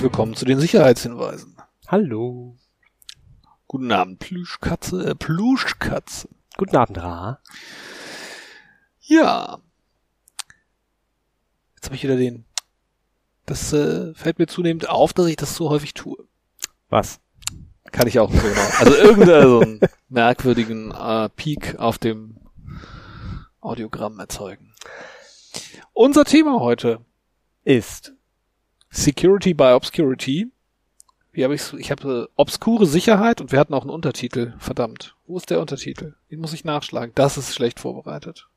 Herzlich willkommen zu den Sicherheitshinweisen. Hallo. Guten Abend, Plüschkatze, äh, Pluschkatze. Guten Abend, Ra. Ja. Jetzt habe ich wieder den. Das äh, fällt mir zunehmend auf, dass ich das so häufig tue. Was? Kann ich auch so genau. Also irgendeinen so einen merkwürdigen äh, Peak auf dem Audiogramm erzeugen. Unser Thema heute Ist. Security by Obscurity. Wie habe ich's? Ich habe äh, obskure Sicherheit und wir hatten auch einen Untertitel. Verdammt. Wo ist der Untertitel? Den muss ich nachschlagen. Das ist schlecht vorbereitet.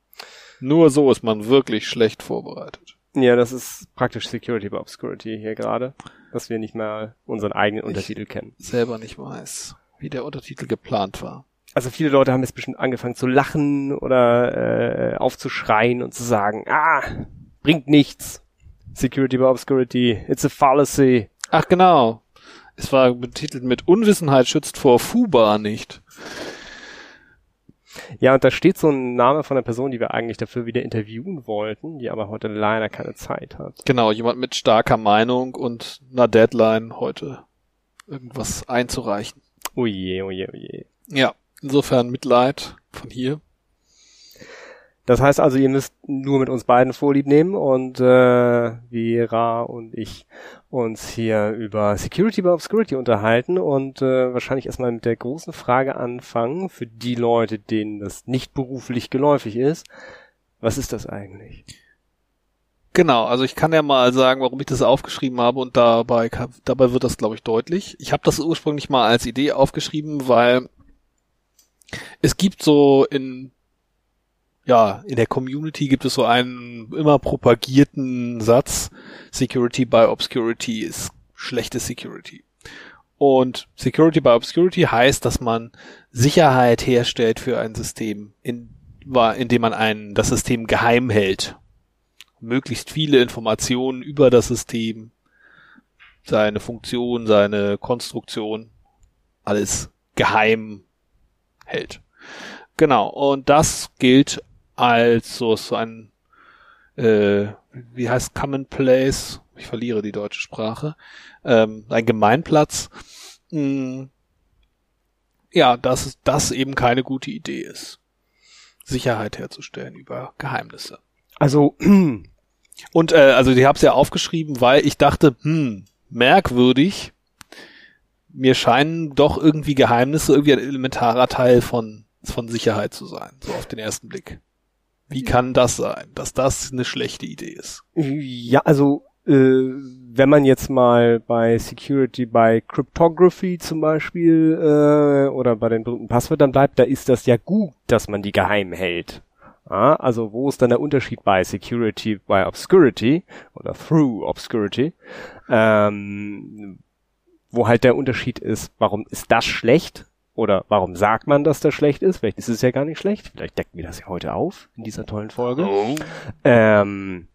Nur so ist man wirklich schlecht vorbereitet. Ja, das ist praktisch Security by Obscurity hier gerade, dass wir nicht mal unseren eigenen Ich- Untertitel kennen. Selber nicht weiß, wie der Untertitel geplant war. Also viele Leute haben jetzt bestimmt angefangen zu lachen oder äh, aufzuschreien und zu sagen, ah, bringt nichts. Security by Obscurity, it's a fallacy. Ach genau. Es war betitelt mit Unwissenheit schützt vor FUBA nicht. Ja, und da steht so ein Name von einer Person, die wir eigentlich dafür wieder interviewen wollten, die aber heute leider keine Zeit hat. Genau, jemand mit starker Meinung und einer Deadline heute irgendwas einzureichen. Oje, oje, oje. Ja, insofern Mitleid von hier. Das heißt also, ihr müsst nur mit uns beiden Vorlieb nehmen und äh, Vera und ich uns hier über Security by Obscurity unterhalten und äh, wahrscheinlich erstmal mit der großen Frage anfangen, für die Leute, denen das nicht beruflich geläufig ist. Was ist das eigentlich? Genau, also ich kann ja mal sagen, warum ich das aufgeschrieben habe und dabei, dabei wird das, glaube ich, deutlich. Ich habe das ursprünglich mal als Idee aufgeschrieben, weil es gibt so in ja, in der Community gibt es so einen immer propagierten Satz, Security by Obscurity ist schlechte Security. Und Security by Obscurity heißt, dass man Sicherheit herstellt für ein System, in, indem man ein, das System geheim hält möglichst viele Informationen über das System, seine Funktion, seine Konstruktion, alles geheim hält. Genau, und das gilt als so, so ein, äh, wie heißt Commonplace? Ich verliere die deutsche Sprache. Ähm, ein Gemeinplatz. Mm, ja, dass das eben keine gute Idee ist, Sicherheit herzustellen über Geheimnisse. Also, Und äh, also ich habe es ja aufgeschrieben, weil ich dachte, hm, merkwürdig. Mir scheinen doch irgendwie Geheimnisse irgendwie ein elementarer Teil von von Sicherheit zu sein, so auf den ersten Blick. Wie kann das sein, dass das eine schlechte Idee ist? ja, also äh, wenn man jetzt mal bei Security by Cryptography zum Beispiel äh, oder bei den berühmten Passwörtern bleibt, da ist das ja gut, dass man die geheim hält. Ja, also wo ist dann der Unterschied bei Security by Obscurity oder Through Obscurity? Ähm, wo halt der Unterschied ist, warum ist das schlecht? Oder warum sagt man, dass das schlecht ist? Vielleicht ist es ja gar nicht schlecht. Vielleicht decken wir das ja heute auf in dieser tollen Folge. Ähm,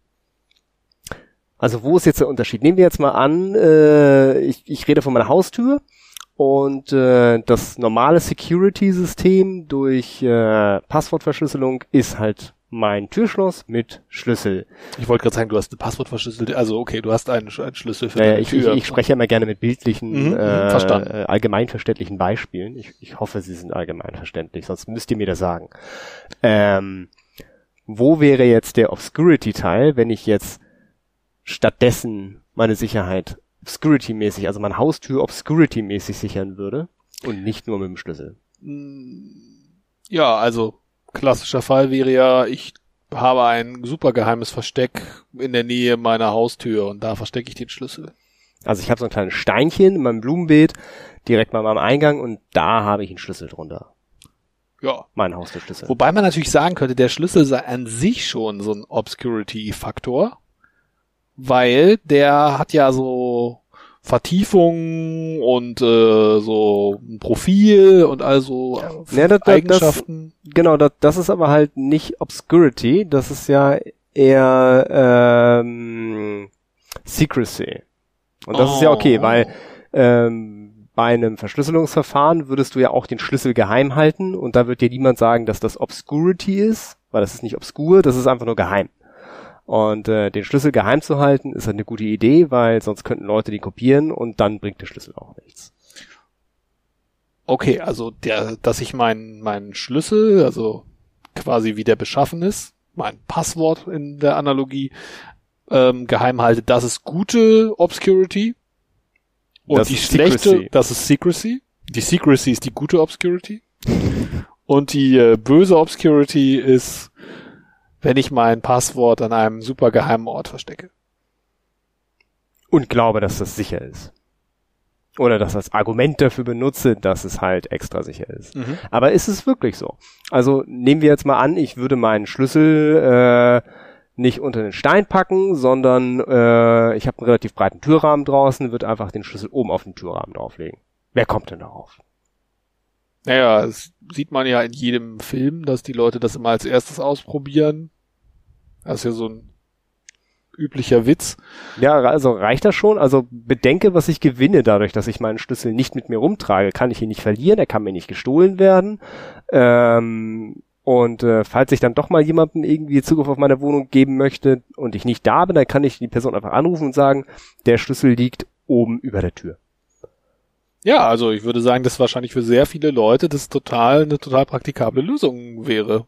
also wo ist jetzt der Unterschied? Nehmen wir jetzt mal an, äh, ich, ich rede von meiner Haustür und äh, das normale Security-System durch äh, Passwortverschlüsselung ist halt mein Türschloss mit Schlüssel. Ich wollte gerade sagen, du hast eine Passwortverschlüsselte, also okay, du hast einen, einen Schlüssel für Naja, deine ich, ich, Tür. ich spreche ja immer gerne mit bildlichen, Mhm, mhm, äh, verstanden. allgemeinverständlichen Beispielen. Ich, ich hoffe, sie sind allgemeinverständlich, sonst müsst ihr mir das sagen. Ähm, wo wäre jetzt der Obscurity-Teil, wenn ich jetzt stattdessen meine Sicherheit Obscurity-mäßig, also meine Haustür Obscurity-mäßig sichern würde und nicht nur mit dem Schlüssel? Ja, also klassischer Fall wäre ja, ich habe ein super geheimes Versteck in der Nähe meiner Haustür und da verstecke ich den Schlüssel. Also ich habe so ein kleines Steinchen in meinem Blumenbeet direkt bei meinem Eingang und da habe ich einen Schlüssel drunter. Ja. Meinen Haustürschlüssel. Wobei man natürlich sagen könnte, der Schlüssel sei an sich schon so ein Obscurity-Faktor, weil der hat ja so Vertiefungen und äh, so ein Profil und also Ja, das- das- Eigenschaften. Genau, das, das ist aber halt nicht Obscurity, das ist ja eher ähm, Secrecy. Und das ist ja okay, Oh. weil ähm, bei einem Verschlüsselungsverfahren würdest du ja auch den Schlüssel geheim halten und da wird dir niemand sagen, dass das Obscurity ist, weil das ist nicht obskur, das ist einfach nur geheim. Und äh, den Schlüssel geheim zu halten, ist halt eine gute Idee, weil sonst könnten Leute den kopieren und dann bringt der Schlüssel auch nichts. Okay, also der, dass ich meinen meinen Schlüssel, also quasi wie der beschaffen ist, mein Passwort in der Analogie ähm, geheim halte, das ist gute Obscurity. Und Das die ist schlechte, Secrecy. das ist Secrecy. Die Secrecy ist die gute Obscurity. Und die äh, böse Obscurity ist, wenn ich mein Passwort an einem super geheimen Ort verstecke. Und glaube, dass das sicher ist. Oder das als Argument dafür benutze, dass es halt extra sicher ist. Aber ist es wirklich so? Also nehmen wir jetzt mal an, ich würde meinen Schlüssel äh, nicht unter den Stein packen, sondern äh, ich habe einen relativ breiten Türrahmen draußen, würde einfach den Schlüssel oben auf den Türrahmen drauflegen. Wer kommt denn darauf? Naja, das sieht man ja in jedem Film, dass die Leute das immer als erstes ausprobieren. Das ist ja so ein üblicher Witz. Ja, also reicht das schon? Also bedenke, was ich gewinne dadurch, dass ich meinen Schlüssel nicht mit mir rumtrage. Kann ich ihn nicht verlieren, er kann mir nicht gestohlen werden. Ähm, und äh, falls ich dann doch mal jemandem irgendwie Zugriff auf meine Wohnung geben möchte und ich nicht da bin, dann kann ich die Person einfach anrufen und sagen, der Schlüssel liegt oben über der Tür. Ja, also ich würde sagen, dass wahrscheinlich für sehr viele Leute das total eine total praktikable Lösung wäre.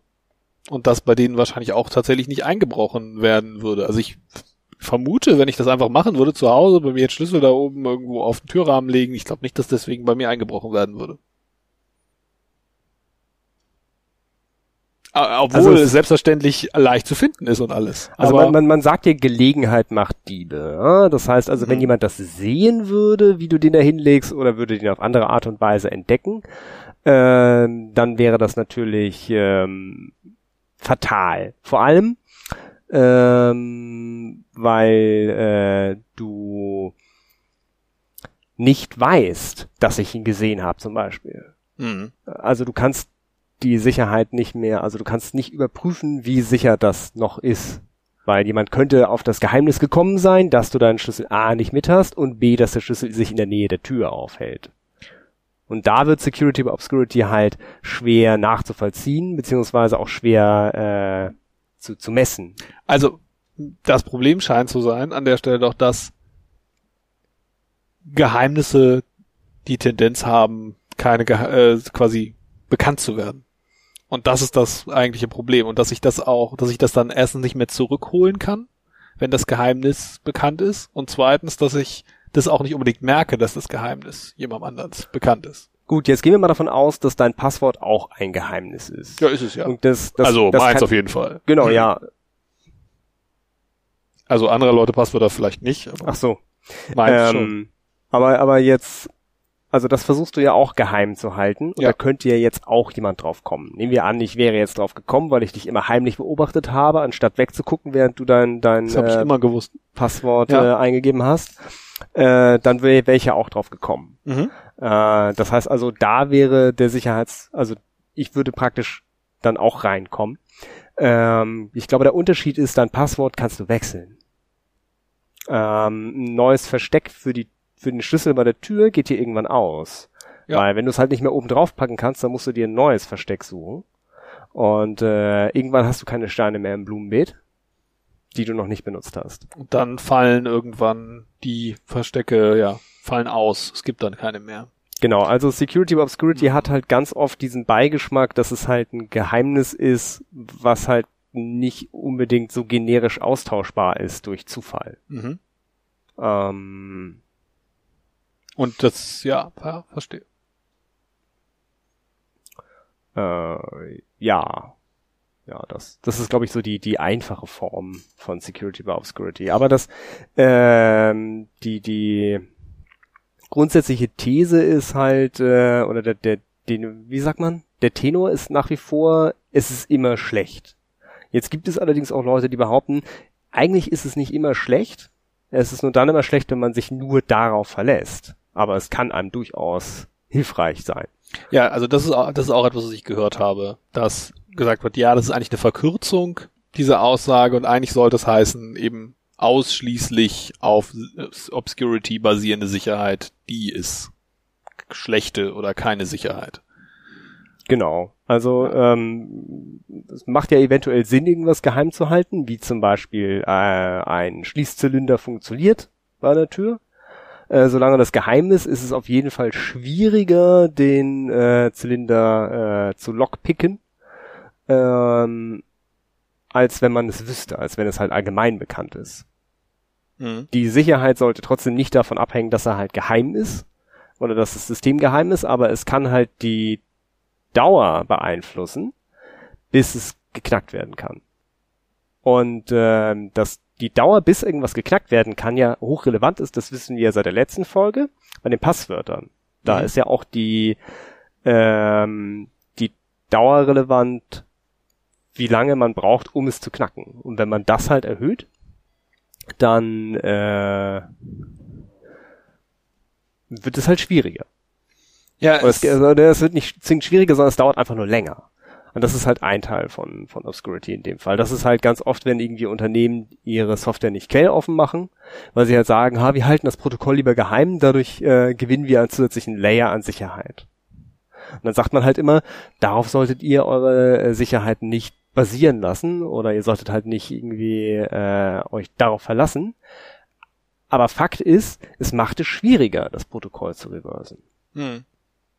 Und das bei denen wahrscheinlich auch tatsächlich nicht eingebrochen werden würde. Also ich vermute, wenn ich das einfach machen würde zu Hause, bei mir jetzt Schlüssel da oben irgendwo auf den Türrahmen legen, ich glaube nicht, dass deswegen bei mir eingebrochen werden würde. Obwohl Also es- selbstverständlich leicht zu finden ist und alles. Also man, man, man sagt ja, Gelegenheit macht Diebe. Ja? Das heißt also, wenn Mhm. jemand das sehen würde, wie du den da hinlegst, oder würde den auf andere Art und Weise entdecken, ähm, dann wäre das natürlich ähm, fatal. Vor allem, ähm, weil äh, du nicht weißt, dass ich ihn gesehen habe, zum Beispiel. Mhm. Also du kannst die Sicherheit nicht mehr, also du kannst nicht überprüfen, wie sicher das noch ist. Weil jemand könnte auf das Geheimnis gekommen sein, dass du deinen Schlüssel A nicht mit hast und B, dass der Schlüssel sich in der Nähe der Tür aufhält. Und da wird Security by Obscurity halt schwer nachzuvollziehen, beziehungsweise auch schwer äh, zu, zu messen. Also, das Problem scheint zu sein, an der Stelle doch, dass Geheimnisse die Tendenz haben, keine Gehe äh, quasi bekannt zu werden. Und das ist das eigentliche Problem. Und dass ich das auch, dass ich das dann erstens nicht mehr zurückholen kann, wenn das Geheimnis bekannt ist. Und zweitens, dass ich das auch nicht unbedingt merke, dass das Geheimnis jemandem anders bekannt ist. Gut, jetzt gehen wir mal davon aus, dass dein Passwort auch ein Geheimnis ist. ist es ja. Und das, das, also das meins kann, auf jeden Fall. Genau, ja. Also andere Leute Passwörter vielleicht nicht, aber Ach so. meins schon. Ähm, aber, aber jetzt, also das versuchst du ja auch geheim zu halten. Und Ja. da könnte ja jetzt auch jemand drauf kommen. Nehmen wir an, ich wäre jetzt drauf gekommen, weil ich dich immer heimlich beobachtet habe, anstatt wegzugucken, während du dein, dein äh, immer gewusst. Passwort Ja. äh, eingegeben hast. Äh, dann wäre wär ich ja auch drauf gekommen. Mhm. Äh, das heißt also, da wäre der Sicherheits, also ich würde praktisch dann auch reinkommen. Ähm, ich glaube, der Unterschied ist, dein Passwort kannst du wechseln. Ähm, ein neues Versteck für die für den Schlüssel bei der Tür geht dir irgendwann aus. Ja. Weil wenn du es halt nicht mehr oben drauf packen kannst, dann musst du dir ein neues Versteck suchen. Und äh, irgendwann hast du keine Steine mehr im Blumenbeet, die du noch nicht benutzt hast. Und dann fallen irgendwann die Verstecke, ja, fallen aus. Es gibt dann keine mehr. Genau, also Security by Obscurity hat halt ganz oft diesen Beigeschmack, dass es halt ein Geheimnis ist, was halt nicht unbedingt so generisch austauschbar ist durch Zufall. Mhm. Ähm, Und das, ja, ja verstehe. äh, ja. Ja, das, das ist, glaube ich, so die, die einfache Form von Security by Obscurity. Aber das, ähm, die, die grundsätzliche These ist halt, äh, oder der, der, den, wie sagt man? Der Tenor ist nach wie vor, es ist immer schlecht. Jetzt gibt es allerdings auch Leute, die behaupten, eigentlich ist es nicht immer schlecht. Es ist nur dann immer schlecht, wenn man sich nur darauf verlässt. Aber es kann einem durchaus hilfreich sein. Ja, also das ist, auch, das ist auch etwas, was ich gehört habe, dass gesagt wird, ja, das ist eigentlich eine Verkürzung, diese Aussage, und eigentlich sollte es heißen, eben ausschließlich auf Obscurity basierende Sicherheit, die ist schlechte oder keine Sicherheit. Genau. Also ähm, es macht ja eventuell Sinn, irgendwas geheim zu halten, wie zum Beispiel äh, ein Schließzylinder funktioniert bei der Tür. Äh, solange das geheim ist, ist es auf jeden Fall schwieriger, den äh, Zylinder äh, zu lockpicken, ähm, als wenn man es wüsste, als wenn es halt allgemein bekannt ist. Mhm. Die Sicherheit sollte trotzdem nicht davon abhängen, dass er halt geheim ist oder dass das System geheim ist, aber es kann halt die Dauer beeinflussen, bis es geknackt werden kann. Und ähm, dass die Dauer, bis irgendwas geknackt werden kann, ja hochrelevant ist, das wissen wir seit der letzten Folge bei den Passwörtern. Da Mhm. ist ja auch die ähm, die Dauer relevant, wie lange man braucht, um es zu knacken. Und wenn man das halt erhöht, dann äh, wird es halt schwieriger. Ja, Und es, also das wird nicht zwingend schwieriger, sondern es dauert einfach nur länger. Und das ist halt ein Teil von, von Obscurity in dem Fall. Das ist halt ganz oft, wenn irgendwie Unternehmen ihre Software nicht quelloffen machen, weil sie halt sagen, ha, wir halten das Protokoll lieber geheim, dadurch äh, gewinnen wir einen zusätzlichen Layer an Sicherheit. Und dann sagt man halt immer, darauf solltet ihr eure äh, Sicherheit nicht basieren lassen oder ihr solltet halt nicht irgendwie äh, euch darauf verlassen. Aber Fakt ist, es macht es schwieriger, das Protokoll zu reversen. hm.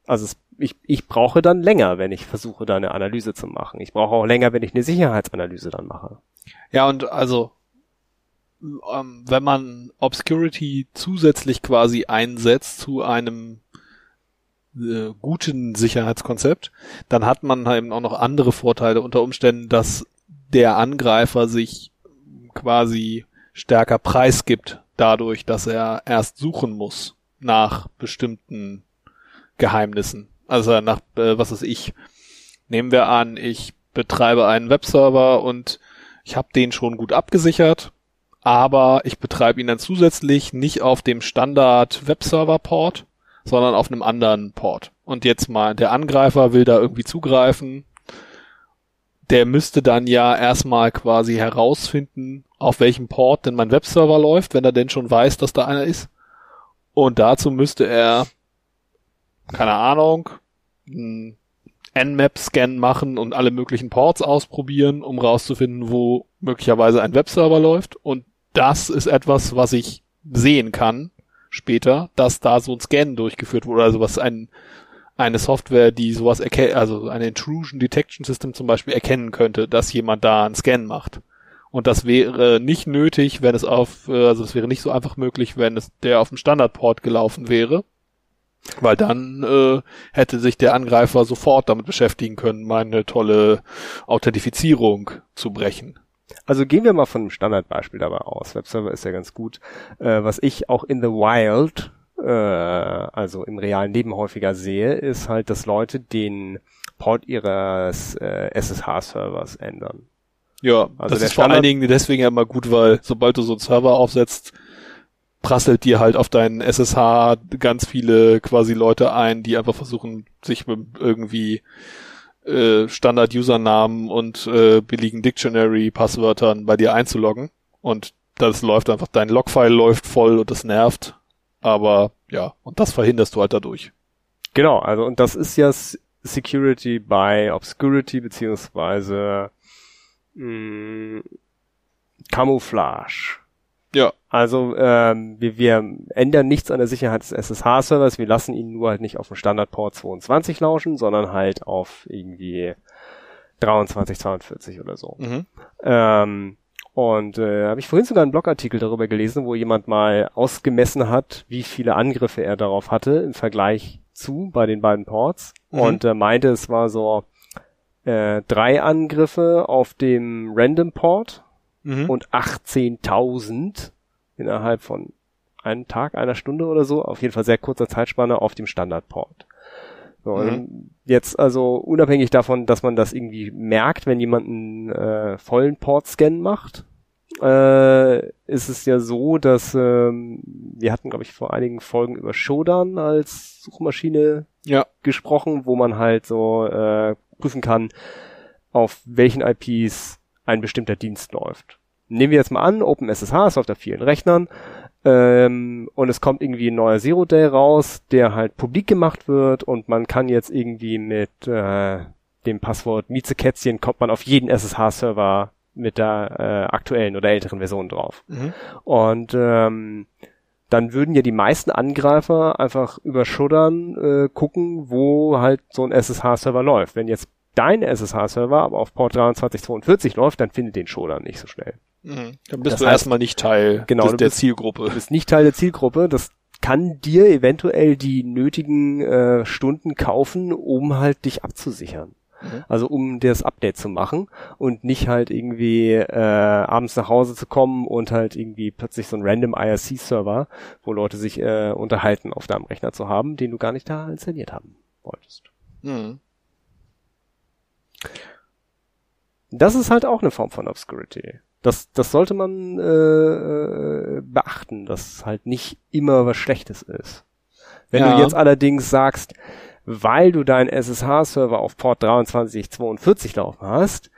Also es, ich, ich brauche dann länger, wenn ich versuche, da eine Analyse zu machen. Ich brauche auch länger, wenn ich eine Sicherheitsanalyse dann mache. Ja, und also, ähm, wenn man Obscurity zusätzlich quasi einsetzt zu einem äh, guten Sicherheitskonzept, dann hat man eben auch noch andere Vorteile unter Umständen, dass der Angreifer sich quasi stärker preisgibt dadurch, dass er erst suchen muss nach bestimmten Geheimnissen. Also nach, äh, was weiß ich, nehmen wir an, ich betreibe einen Webserver und ich habe den schon gut abgesichert, aber ich betreibe ihn dann zusätzlich nicht auf dem Standard Webserver Port, sondern auf einem anderen Port. Und jetzt mal, der Angreifer will da irgendwie zugreifen. Der müsste dann ja erstmal quasi herausfinden, auf welchem Port denn mein Webserver läuft, wenn er denn schon weiß, dass da einer ist. Und dazu müsste er, keine Ahnung, Nmap-Scan machen und alle möglichen Ports ausprobieren, um rauszufinden, wo möglicherweise ein Webserver läuft. Und das ist etwas, was ich sehen kann später, dass da so ein Scan durchgeführt wurde, also was ein eine Software, die sowas erkennt, also eine Intrusion Detection System zum Beispiel erkennen könnte, dass jemand da einen Scan macht. Und das wäre nicht nötig, wenn es auf, äh, also es wäre nicht so einfach möglich, wenn es der auf dem Standardport gelaufen wäre. Weil dann äh, hätte sich der Angreifer sofort damit beschäftigen können, meine tolle Authentifizierung zu brechen. Also gehen wir mal von einem Standardbeispiel dabei aus. Webserver ist ja ganz gut. Äh, was ich auch in the wild, äh, also im realen Leben häufiger sehe, ist halt, dass Leute den Port ihres äh, SSH-Servers ändern. Ja, Also das ist vor Standard- allen Dingen deswegen ja immer gut, weil sobald du so einen Server aufsetzt, prasselt dir halt auf deinen SSH ganz viele quasi Leute ein, die einfach versuchen, sich irgendwie äh, Standard-Usernamen und äh, billigen Dictionary-Passwörtern bei dir einzuloggen. Und das läuft einfach, dein Logfile läuft voll und das nervt. Aber ja, und das verhinderst du halt dadurch. Genau, also und das ist ja Security by Obscurity beziehungsweise mh, Camouflage. Ja. Also ähm, wir, wir ändern nichts an der Sicherheit des SSH-Servers, wir lassen ihn nur halt nicht auf dem Standardport 22 lauschen, sondern halt auf irgendwie 23, 42 oder so. Mhm. Ähm, und äh, habe ich vorhin sogar einen Blogartikel darüber gelesen, wo jemand mal ausgemessen hat, wie viele Angriffe er darauf hatte im Vergleich zu bei den beiden Ports. Mhm. Und äh, meinte, es war so äh, drei Angriffe auf dem Random Port Mhm. und 18.000 innerhalb von einem Tag, einer Stunde oder so, auf jeden Fall sehr kurzer Zeitspanne auf dem Standardport. So, Mhm. und Jetzt also unabhängig davon, dass man das irgendwie merkt, wenn jemand einen äh, vollen Port-Scan macht, äh, ist es ja so, dass ähm, wir hatten, glaube ich, vor einigen Folgen über Shodan als Suchmaschine Ja. gesprochen, wo man halt so äh, prüfen kann, auf welchen IPs ein bestimmter Dienst läuft. Nehmen wir jetzt mal an, OpenSSH ist auf der vielen Rechnern. Ähm, und es kommt irgendwie ein neuer Zero Day raus, der halt publik gemacht wird und man kann jetzt irgendwie mit äh, dem Passwort Miezekätzchen kommt man auf jeden SSH-Server mit der äh, aktuellen oder älteren Version drauf. Mhm. Und ähm, dann würden ja die meisten Angreifer einfach über Schuddern äh, gucken, wo halt so ein SSH-Server läuft. Wenn jetzt dein SSH-Server aber auf Port 2342 läuft, dann findet den Schuddern nicht so schnell. Mhm. Dann bist Das du heißt- erstmal nicht Teil Genau, des, der bist- Zielgruppe. Du bist nicht Teil der Zielgruppe. Das kann dir eventuell die nötigen äh, Stunden kaufen, um halt dich abzusichern. Mhm. Also um dir das Update zu machen und nicht halt irgendwie äh, abends nach Hause zu kommen und halt irgendwie plötzlich so ein random IRC-Server, wo Leute sich äh, unterhalten, auf deinem Rechner zu haben, den du gar nicht da installiert haben wolltest. Mhm. Das ist halt auch eine Form von Obscurity. Das, das sollte man äh, äh, beachten, dass halt nicht immer was Schlechtes ist. Wenn Ja. du jetzt allerdings sagst, weil du deinen SSH-Server auf Port 2342 laufen hast,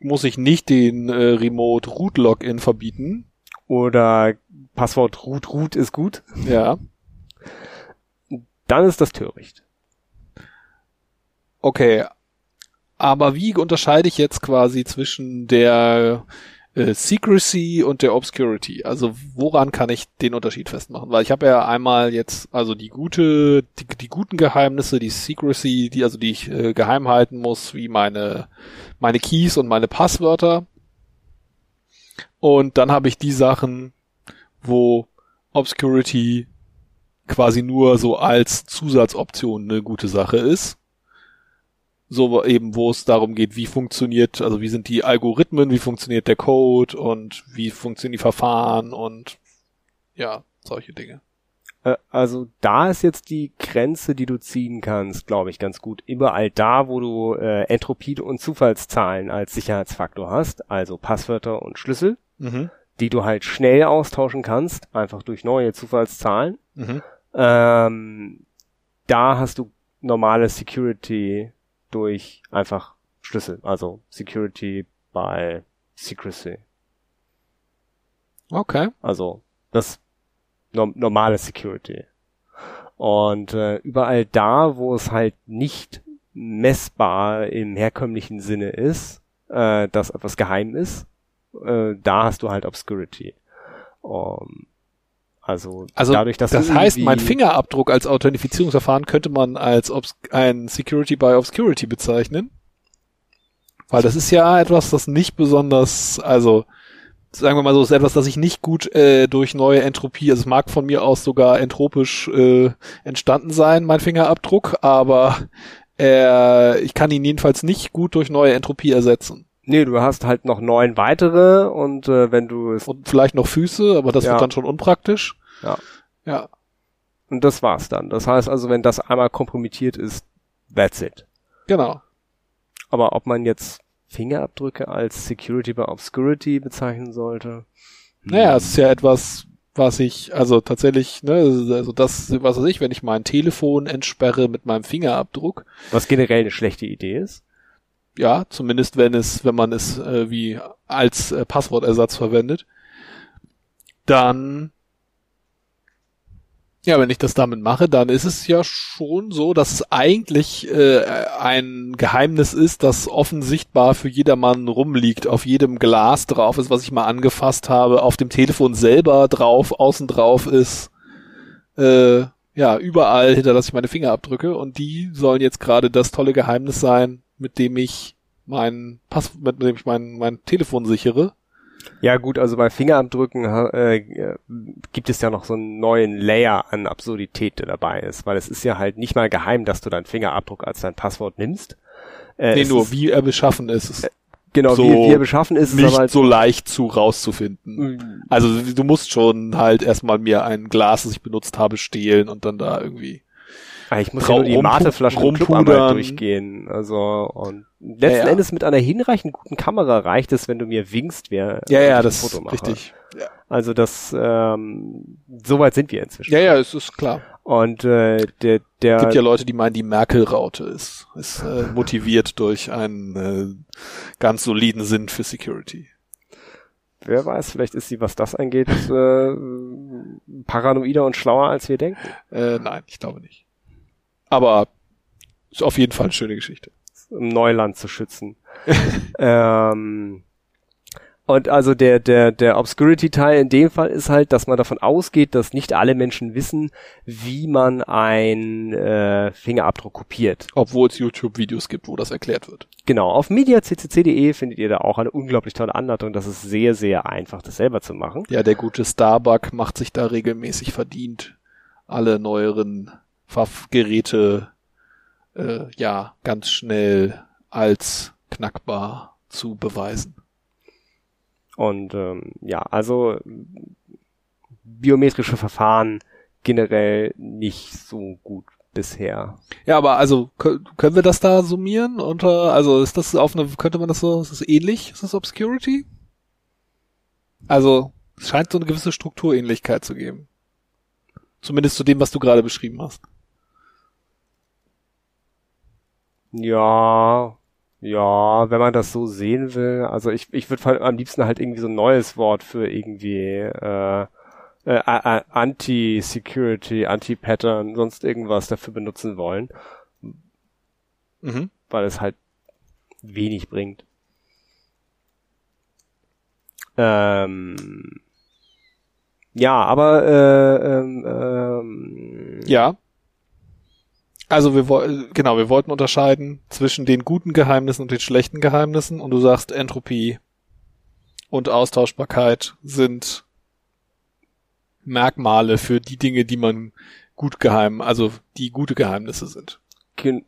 Muss ich nicht den äh, Remote Root Login verbieten? oder Passwort root root ist gut, Ja. dann ist das töricht. Okay. Aber wie unterscheide ich jetzt quasi zwischen der äh, Secrecy und der Obscurity? Also woran kann ich den Unterschied festmachen? Weil ich habe ja einmal jetzt also die gute, die, die guten Geheimnisse, die Secrecy, die also die ich äh, geheim halten muss, wie meine meine Keys und meine Passwörter. Und dann habe ich die Sachen, wo Obscurity quasi nur so als Zusatzoption eine gute Sache ist. So eben, wo es darum geht, wie funktioniert, also wie sind die Algorithmen, wie funktioniert der Code und wie funktionieren die Verfahren und ja, solche Dinge. Äh, Also da ist jetzt die Grenze, die du ziehen kannst, glaube ich, ganz gut. Überall da, wo du äh, Entropie und Zufallszahlen als Sicherheitsfaktor hast, also Passwörter und Schlüssel, Mhm. die du halt schnell austauschen kannst, einfach durch neue Zufallszahlen. Mhm. Ähm, da hast du normale Security durch einfach Schlüssel, also Security by Secrecy. Okay. Also das no normale Security. Und äh, überall da, wo es halt nicht messbar im herkömmlichen Sinne ist, äh, dass etwas geheim ist, äh, da hast du halt Obscurity. Um, also, Also dadurch, dass das heißt, mein Fingerabdruck als Authentifizierungsverfahren könnte man als Obs ein Security by Obscurity bezeichnen. Weil das ist ja etwas, das nicht besonders, also sagen wir mal so, ist etwas, das ich nicht gut äh, durch neue Entropie, also es mag von mir aus sogar entropisch äh, entstanden sein, mein Fingerabdruck, aber äh, ich kann ihn jedenfalls nicht gut durch neue Entropie ersetzen. Nee, du hast halt noch neun weitere und äh, wenn du es Und vielleicht noch Füße, aber das Ja. wird dann schon unpraktisch. Ja. Ja. und das war's dann. Das heißt also, wenn das einmal kompromittiert ist, that's it. Genau. Aber ob man jetzt Fingerabdrücke als Security by Obscurity bezeichnen sollte? Naja, es ist ja etwas, was ich, also tatsächlich, ne, also das, was weiß ich, wenn ich mein Telefon entsperre mit meinem Fingerabdruck, Was generell eine schlechte Idee ist. Ja, zumindest wenn es, wenn man es äh, wie als äh, Passwortersatz verwendet, dann ja, wenn ich das damit mache, dann ist es ja schon so, dass es eigentlich äh, ein Geheimnis ist, das offensichtbar für jedermann rumliegt, auf jedem Glas drauf ist, was ich mal angefasst habe, auf dem Telefon selber drauf, außen drauf ist. Äh, ja, überall hinterlasse ich meine Fingerabdrücke und die sollen jetzt gerade das tolle Geheimnis sein, mit dem ich mein Pass, mit dem ich mein, mein Telefon sichere. Ja gut, also bei Fingerabdrücken äh, gibt es ja noch so einen neuen Layer an Absurdität, der dabei ist, weil es ist ja halt nicht mal geheim, dass du deinen Fingerabdruck als dein Passwort nimmst. Äh, nee, nur ist, wie er beschaffen ist, ist genau so wie, wie er beschaffen ist, ist nicht aber halt so leicht zu rauszufinden. Also du musst schon halt erstmal mir ein Glas, das ich benutzt habe, stehlen und dann da irgendwie. Ah, Ich muss ja nur die Mateflaschen im Club einmal rumpudern. durchgehen. Also und letzten Ja, ja. Endes mit einer hinreichend guten Kamera reicht es, wenn du mir winkst, wer Ja, ja, das Foto ist mache. richtig. Ja. Also das ähm, so weit sind wir inzwischen. ja, ja, es ist klar. Und äh, der der Es gibt ja Leute, die meinen, die Merkel-Raute ist, ist äh, motiviert durch einen äh, ganz soliden Sinn für Security. wer weiß, vielleicht ist sie, was das angeht, äh, paranoider und schlauer, als wir denken. Äh, nein, ich glaube nicht. Aber ist auf jeden Fall eine schöne Geschichte. Um Neuland zu schützen. ähm, und also der, der, der Obscurity-Teil in dem Fall ist halt, dass man davon ausgeht, dass nicht alle Menschen wissen, wie man ein äh, Fingerabdruck kopiert. Obwohl es YouTube-Videos gibt, wo das erklärt wird. Genau, auf mediaccc.de findet ihr da auch eine unglaublich tolle Anleitung. Das ist sehr, sehr einfach, das selber zu machen. Ja, der gute Starbuck macht sich da regelmäßig verdient, alle neueren Waffgeräte äh, ja ganz schnell als knackbar zu beweisen. Und ähm, ja, also biometrische Verfahren generell nicht so gut bisher. Ja, aber also können wir das da summieren unter also ist das auf eine könnte man das so ist das ähnlich? Ist das Obscurity? Also es scheint so eine gewisse Strukturähnlichkeit zu geben. Zumindest zu dem, was du gerade beschrieben hast. Ja, ja, wenn man das so sehen will, also ich, ich würde am liebsten halt irgendwie so ein neues Wort für irgendwie äh, äh, Anti-Security, Anti-Pattern, sonst irgendwas dafür benutzen wollen. Mhm. Weil es halt wenig bringt. Ähm, ja, aber äh, ähm, ähm, ja. Also wir wollten, genau, wir wollten unterscheiden zwischen den guten Geheimnissen und den schlechten Geheimnissen und du sagst Entropie und Austauschbarkeit sind Merkmale für die Dinge, die man gut geheim, also die gute Geheimnisse sind.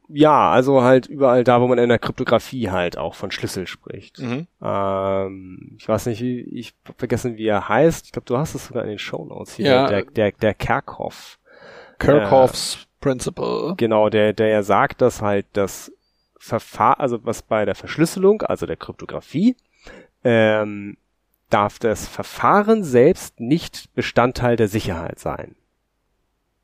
Ja, also halt überall da, wo man in der Kryptographie halt auch von Schlüssel spricht. Mhm. Ähm, ich weiß nicht, wie, ich hab vergessen, wie er heißt. Ich glaube, du hast es sogar in den Show Notes hier. Ja. Der, der, der Kerkhoff. Kerkhoffs äh, Principle. Genau, der, der ja sagt, dass halt das Verfahren, also was bei der Verschlüsselung, also der Kryptographie, ähm, darf das Verfahren selbst nicht Bestandteil der Sicherheit sein,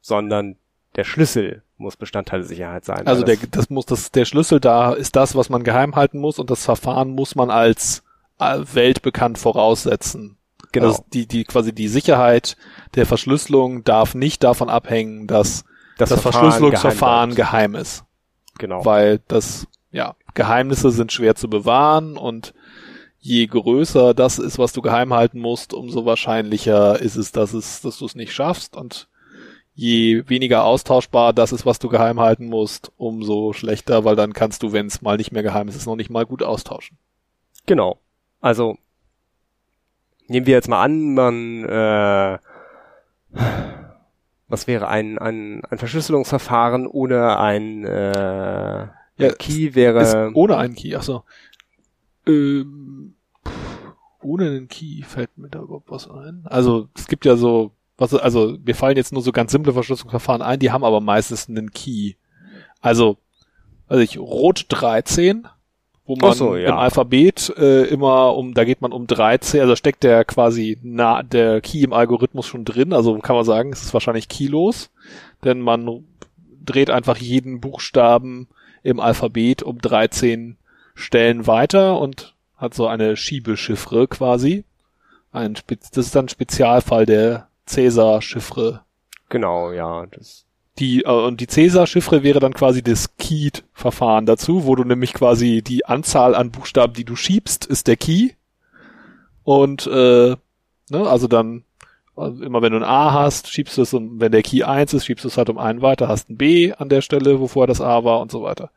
sondern der Schlüssel muss Bestandteil der Sicherheit sein. Also der, das muss das, der Schlüssel da ist das, was man geheim halten muss und das Verfahren muss man als äh, weltbekannt voraussetzen. Genau. Also die, die, quasi die Sicherheit der Verschlüsselung darf nicht davon abhängen, dass das, das Verschlüsselungsverfahren geheim, geheim ist. Genau. Weil das, ja, Geheimnisse sind schwer zu bewahren und je größer das ist, was du geheim halten musst, umso wahrscheinlicher ist es, dass es, dass du es nicht schaffst und je weniger austauschbar das ist, was du geheim halten musst, umso schlechter, weil dann kannst du, wenn es mal nicht mehr geheim ist, es noch nicht mal gut austauschen. Genau. Also nehmen wir jetzt mal an, man äh, was wäre ein, ein, ein Verschlüsselungsverfahren ohne ein, äh, ja, Key wäre. ohne einen Key, achso. Ähm, ohne einen Key fällt mir da überhaupt was ein. Also es gibt ja so, was, also mir fallen jetzt nur so ganz simple Verschlüsselungsverfahren ein, die haben aber meistens einen Key. Also, also ich Rot 13 wo man so, ja. im Alphabet äh, immer um, da geht man um 13, also steckt der quasi na, der Key im Algorithmus schon drin, also kann man sagen, es ist wahrscheinlich keylos, denn man dreht einfach jeden Buchstaben im Alphabet um 13 Stellen weiter und hat so eine Schiebechiffre quasi. Ein, das ist dann ein Spezialfall der Cäsar-Chiffre. Genau, ja. Das die, äh, und die Cäsar-Chiffre wäre dann quasi das Keyed-Verfahren dazu, wo du nämlich quasi die Anzahl an Buchstaben, die du schiebst, ist der Key. Und, äh, ne, also dann, also immer wenn du ein A hast, schiebst du es, und wenn der Key 1 ist, schiebst du es halt um einen weiter, hast ein B an der Stelle, wo vorher das A war und so weiter.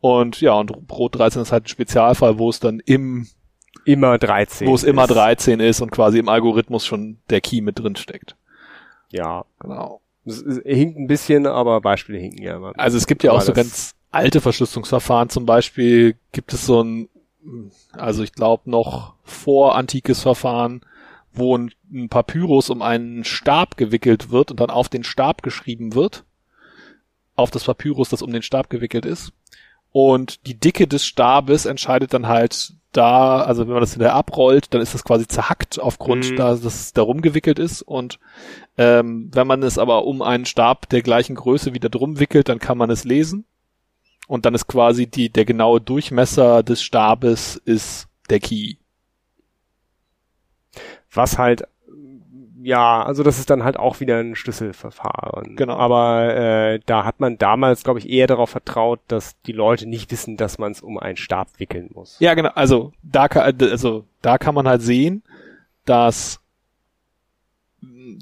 Und ja, und Rot 13 ist halt ein Spezialfall, wo es dann im immer 13 wo es immer 13 ist und quasi im Algorithmus schon der Key mit drin steckt. Ja, genau. Es hinkt ein bisschen, aber Beispiele hinken ja immer. Also es gibt ja auch so ganz alte Verschlüsselungsverfahren. Zum Beispiel gibt es so ein, also ich glaube noch vor antikes Verfahren, wo ein, ein Papyrus um einen Stab gewickelt wird und dann auf den Stab geschrieben wird. Auf das Papyrus, das um den Stab gewickelt ist. Und die Dicke des Stabes entscheidet dann halt da, also wenn man das hinterher abrollt, dann ist das quasi zerhackt aufgrund, mhm. da dass es da rumgewickelt ist. Und ähm, wenn man es aber um einen Stab der gleichen Größe wieder drum wickelt, dann kann man es lesen. Und dann ist quasi die, der genaue Durchmesser des Stabes ist der Key. Was halt Ja, also das ist dann halt auch wieder ein Schlüsselverfahren. Genau. Aber äh, da hat man damals, glaube ich, eher darauf vertraut, dass die Leute nicht wissen, dass man es um einen Stab wickeln muss. Ja, genau. Also da kann, also da kann man halt sehen, dass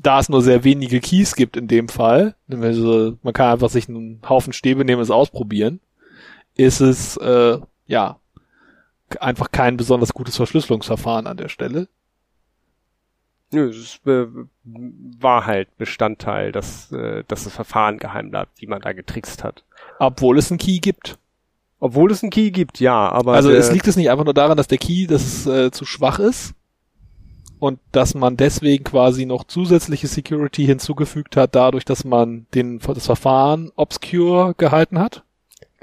da es nur sehr wenige Keys gibt in dem Fall, also man kann einfach sich einen Haufen Stäbe nehmen und es ausprobieren, ist es äh, ja einfach kein besonders gutes Verschlüsselungsverfahren an der Stelle. Nö, es war halt Bestandteil, dass, äh, dass das Verfahren geheim bleibt, wie man da getrickst hat. Obwohl es einen Key gibt. Obwohl es einen Key gibt, ja, aber. Also es liegt es nicht einfach nur daran, dass der Key dass es, äh, zu schwach ist und dass man deswegen quasi noch zusätzliche Security hinzugefügt hat, dadurch, dass man den, das Verfahren obscure gehalten hat?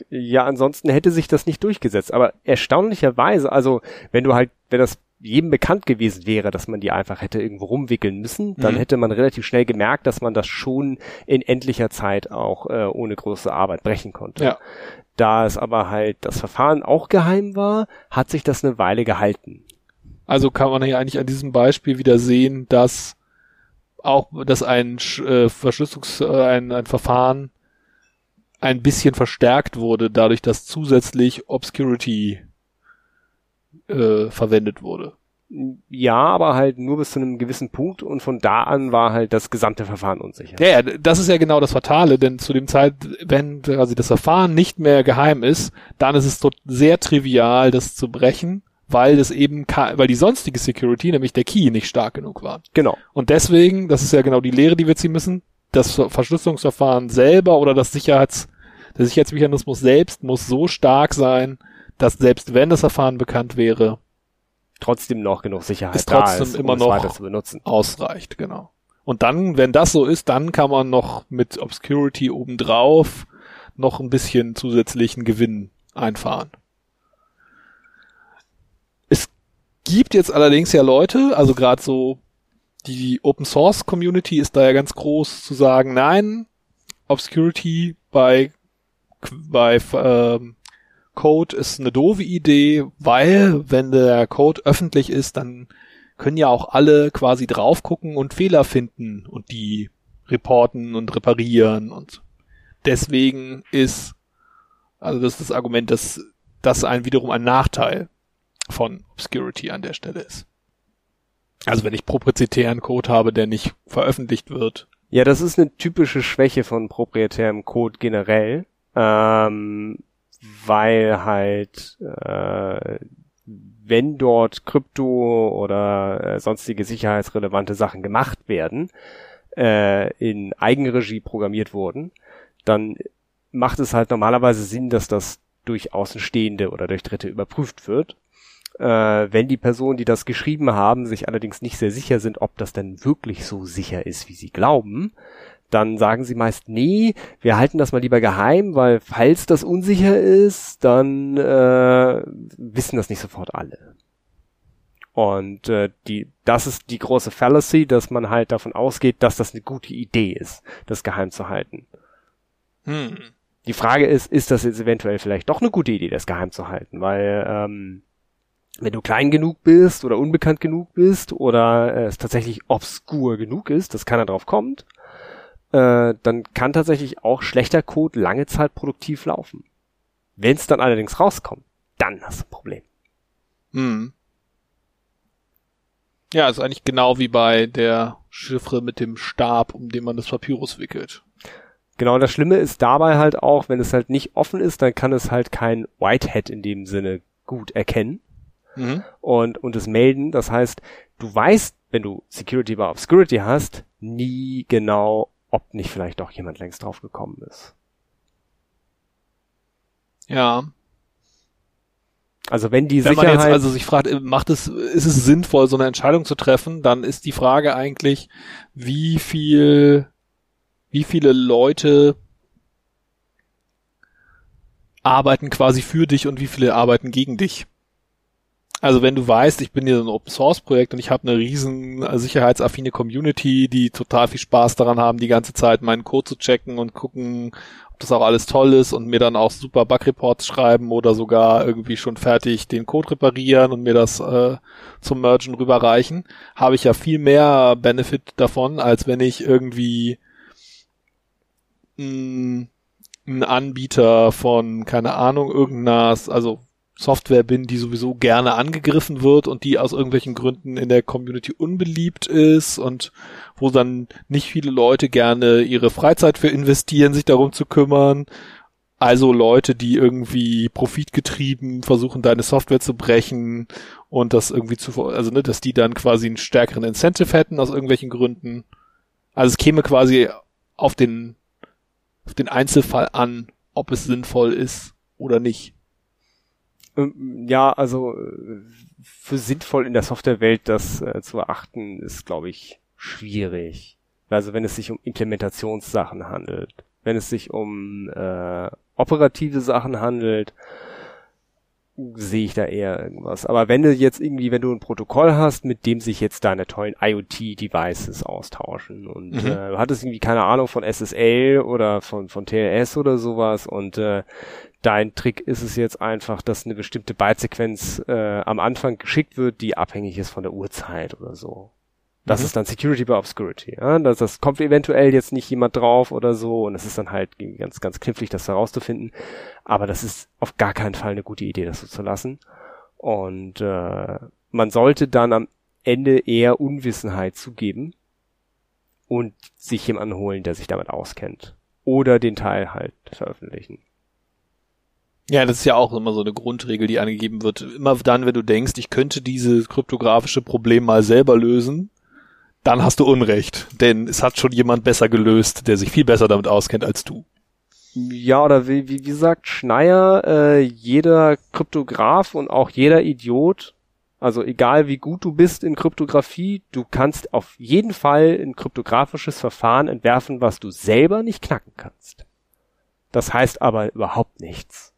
Ja, ansonsten hätte sich das nicht durchgesetzt. Aber erstaunlicherweise, also wenn du halt, wenn das jedem bekannt gewesen wäre, dass man die einfach hätte irgendwo rumwickeln müssen, dann Mhm. hätte man relativ schnell gemerkt, dass man das schon in endlicher Zeit auch äh, ohne große Arbeit brechen konnte. Ja. Da es aber halt das Verfahren auch geheim war, hat sich das eine Weile gehalten. Also kann man hier eigentlich an diesem Beispiel wieder sehen, dass auch, dass ein äh, Verschlüsselungs, äh, ein, ein Verfahren ein bisschen verstärkt wurde, dadurch, dass zusätzlich Obscurity äh, verwendet wurde. Ja, aber halt nur bis zu einem gewissen Punkt und von da an war halt das gesamte Verfahren unsicher. Ja, ja, das ist ja genau das Fatale, denn zu dem Zeit, wenn quasi das Verfahren nicht mehr geheim ist, dann ist es dort sehr trivial, das zu brechen, weil das eben, weil die sonstige Security, nämlich der Key, nicht stark genug war. Genau. Und deswegen, das ist ja genau die Lehre, die wir ziehen müssen, das Ver- Verschlüsselungsverfahren selber oder das Sicherheits, der Sicherheitsmechanismus selbst muss so stark sein, dass selbst wenn das Verfahren bekannt wäre, Trotzdem noch genug Sicherheit Ist trotzdem ist, immer um noch- ausreicht, genau. Und dann, wenn das so ist, dann kann man noch mit Obscurity obendrauf noch ein bisschen zusätzlichen Gewinn einfahren. Es gibt jetzt allerdings ja Leute, also gerade so die Open Source Community ist da ja ganz groß zu sagen, nein, Obscurity bei bei ähm, Code ist eine doofe Idee, weil wenn der Code öffentlich ist, dann können ja auch alle quasi drauf gucken und Fehler finden und die reporten und reparieren und deswegen ist, also das ist das Argument, dass das ein wiederum ein Nachteil von Obscurity an der Stelle ist. Also wenn ich proprietären Code habe, der nicht veröffentlicht wird. Ja, das ist eine typische Schwäche von proprietärem Code generell, ähm, weil halt, äh, wenn dort Krypto oder äh, sonstige sicherheitsrelevante Sachen gemacht werden, äh, in Eigenregie programmiert wurden, dann macht es halt normalerweise Sinn, dass das durch Außenstehende oder durch Dritte überprüft wird. Äh, wenn die Personen, die das geschrieben haben, sich allerdings nicht sehr sicher sind, ob das denn wirklich so sicher ist, wie sie glauben, dann sagen sie meist, nee, wir halten das mal lieber geheim, weil falls das unsicher ist, dann äh, wissen das nicht sofort alle. Und äh, die, das ist die große Fallacy, dass man halt davon ausgeht, dass das eine gute Idee ist, das geheim zu halten. Hm. Die Frage ist, ist das jetzt eventuell vielleicht doch eine gute Idee, das geheim zu halten? Weil ähm, wenn du klein genug bist oder unbekannt genug bist oder äh, es tatsächlich obskur genug ist, dass keiner drauf kommt, äh, dann kann tatsächlich auch schlechter Code lange Zeit produktiv laufen. Wenn es dann allerdings rauskommt, dann hast du ein Problem. Hm. Ja, ist eigentlich genau wie bei der Chiffre mit dem Stab, um den man das Papyrus wickelt. Genau, das Schlimme ist dabei halt auch, wenn es halt nicht offen ist, dann kann es halt kein Whitehead in dem Sinne gut erkennen. Mhm. und, und es melden. Das heißt, du weißt, wenn du Security by Obscurity hast, nie genau, ob nicht vielleicht doch jemand längst drauf gekommen ist. Ja. Also wenn die Wenn man Sicherheit, jetzt also sich fragt, äh, macht es, ist es sinnvoll, so eine Entscheidung zu treffen, dann ist die Frage eigentlich, wie viel, wie viele Leute arbeiten quasi für dich und wie viele arbeiten gegen dich. Also wenn du weißt, ich bin hier so ein Open Source Projekt und ich habe eine riesen sicherheitsaffine Community, die total viel Spaß daran haben, die ganze Zeit meinen Code zu checken und gucken, ob das auch alles toll ist und mir dann auch super Bug-Reports schreiben oder sogar irgendwie schon fertig den Code reparieren und mir das äh, zum Mergen rüberreichen, habe ich ja viel mehr Benefit davon, als wenn ich irgendwie mh, ein Anbieter von, keine Ahnung, irgendeiner, also Software bin, die sowieso gerne angegriffen wird und die aus irgendwelchen Gründen in der Community unbeliebt ist und wo dann nicht viele Leute gerne ihre Freizeit für investieren, sich darum zu kümmern. Also Leute, die irgendwie profitgetrieben versuchen, deine Software zu brechen und das irgendwie zu, also ne, dass die dann quasi einen stärkeren Incentive hätten aus irgendwelchen Gründen. Also es käme quasi auf den, auf den Einzelfall an, ob es sinnvoll ist oder nicht. Ähm, ja, also äh, für sinnvoll in der Softwarewelt das äh, zu erachten, ist, glaube ich, schwierig. Also wenn es sich um Implementationssachen handelt, wenn es sich um äh, operative Sachen handelt, sehe ich da eher irgendwas. Aber wenn du jetzt irgendwie, wenn du ein Protokoll hast, mit dem sich jetzt deine tollen IoT-Devices austauschen und mhm. äh, du hattest irgendwie keine Ahnung von SSL oder von, von TLS oder sowas und äh, dein Trick ist es jetzt einfach, dass eine bestimmte Bytesequenz äh, am Anfang geschickt wird, die abhängig ist von der Uhrzeit oder so. Das mhm. ist dann Security by Obscurity. Ja? Das, das kommt eventuell jetzt nicht jemand drauf oder so und es ist dann halt ganz, ganz knifflig, das herauszufinden. Aber das ist auf gar keinen Fall eine gute Idee, das so zu lassen. Und äh, man sollte dann am Ende eher Unwissenheit zugeben und sich jemanden holen, der sich damit auskennt. Oder den Teil halt veröffentlichen. Ja, das ist ja auch immer so eine Grundregel, die angegeben wird. Immer dann, wenn du denkst, ich könnte dieses kryptografische Problem mal selber lösen, dann hast du Unrecht, denn es hat schon jemand besser gelöst, der sich viel besser damit auskennt als du. Ja, oder wie, wie, wie sagt Schneier, äh, jeder Kryptograph und auch jeder Idiot, also egal wie gut du bist in Kryptographie, du kannst auf jeden Fall ein kryptografisches Verfahren entwerfen, was du selber nicht knacken kannst. Das heißt aber überhaupt nichts.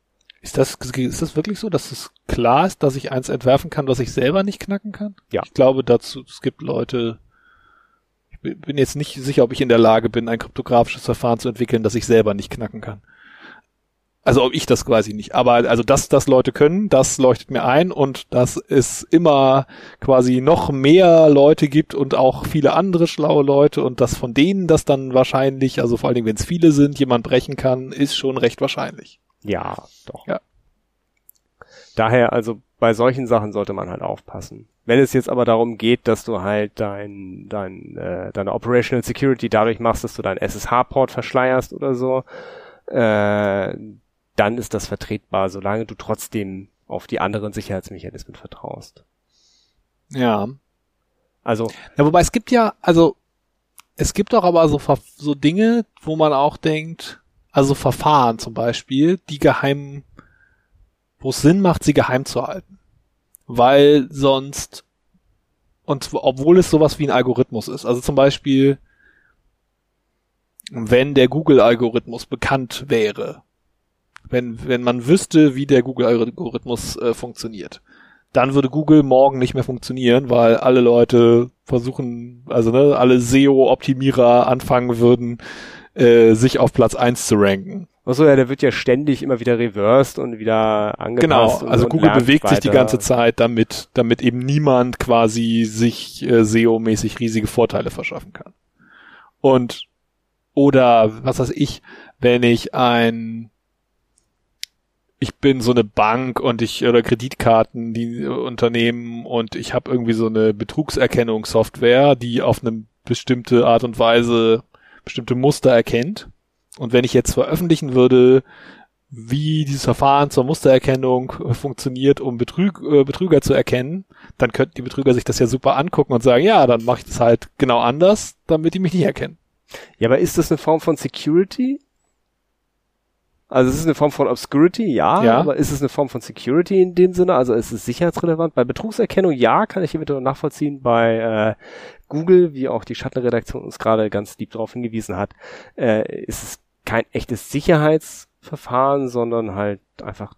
Ist das, ist das wirklich so, dass es klar ist, dass ich eins entwerfen kann, was ich selber nicht knacken kann? Ja. Ich glaube dazu, es gibt Leute, bin jetzt nicht sicher, ob ich in der Lage bin, ein kryptografisches Verfahren zu entwickeln, das ich selber nicht knacken kann. Also ob ich das quasi nicht. Aber also dass das Leute können, das leuchtet mir ein und dass es immer quasi noch mehr Leute gibt und auch viele andere schlaue Leute und dass von denen das dann wahrscheinlich, also vor allen Dingen wenn es viele sind, jemand brechen kann, ist schon recht wahrscheinlich. Ja, doch. Ja. Daher also bei solchen Sachen sollte man halt aufpassen. Wenn es jetzt aber darum geht, dass du halt dein, dein, äh, deine Operational Security dadurch machst, dass du deinen SSH-Port verschleierst oder so, äh, dann ist das vertretbar, solange du trotzdem auf die anderen Sicherheitsmechanismen vertraust. Ja. Also. Ja, wobei es gibt ja, also es gibt auch aber so, so Dinge, wo man auch denkt, also Verfahren zum Beispiel, die geheim, wo es Sinn macht, sie geheim zu halten. Weil sonst und obwohl es sowas wie ein Algorithmus ist, also zum Beispiel, wenn der Google-Algorithmus bekannt wäre, wenn, wenn man wüsste, wie der Google-Algorithmus äh, funktioniert, dann würde Google morgen nicht mehr funktionieren, weil alle Leute versuchen, also ne, alle SEO-Optimierer anfangen würden, äh, sich auf Platz eins zu ranken. Achso, ja, der wird ja ständig immer wieder reversed und wieder angepasst. Genau, also Google bewegt weiter. sich die ganze Zeit damit, damit eben niemand quasi sich äh, SEO-mäßig riesige Vorteile verschaffen kann. Und oder was weiß ich, wenn ich ein ich bin so eine Bank und ich oder Kreditkarten, die Unternehmen und ich habe irgendwie so eine Betrugserkennungssoftware, die auf eine bestimmte Art und Weise bestimmte Muster erkennt und wenn ich jetzt veröffentlichen würde, wie dieses Verfahren zur Mustererkennung äh, funktioniert, um Betrüg, äh, Betrüger zu erkennen, dann könnten die Betrüger sich das ja super angucken und sagen, ja, dann mache ich das halt genau anders, damit die mich nicht erkennen. Ja, aber ist das eine Form von Security? Also es ist eine Form von Obscurity, ja, ja, aber ist es eine Form von Security in dem Sinne? Also ist es sicherheitsrelevant? Bei Betrugserkennung, ja, kann ich eventuell nachvollziehen. Bei äh, Google, wie auch die Schattenredaktion uns gerade ganz lieb darauf hingewiesen hat, äh, ist es kein echtes Sicherheitsverfahren, sondern halt einfach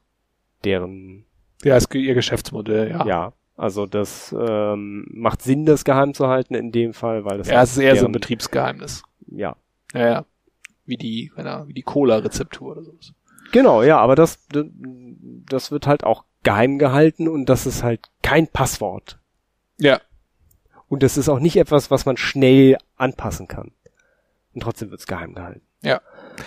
deren. Ja, ist ihr Geschäftsmodell, ja. Ja. Also das ähm, macht Sinn, das geheim zu halten in dem Fall, weil das. Ja, es ist eher deren, so ein Betriebsgeheimnis. Ja. Ja, ja. Wie die, wenn er, wie die Cola-Rezeptur oder sowas. Genau, ja, aber das, das wird halt auch geheim gehalten und das ist halt kein Passwort. Ja. Und das ist auch nicht etwas, was man schnell anpassen kann. Und trotzdem wird es geheim gehalten. Ja.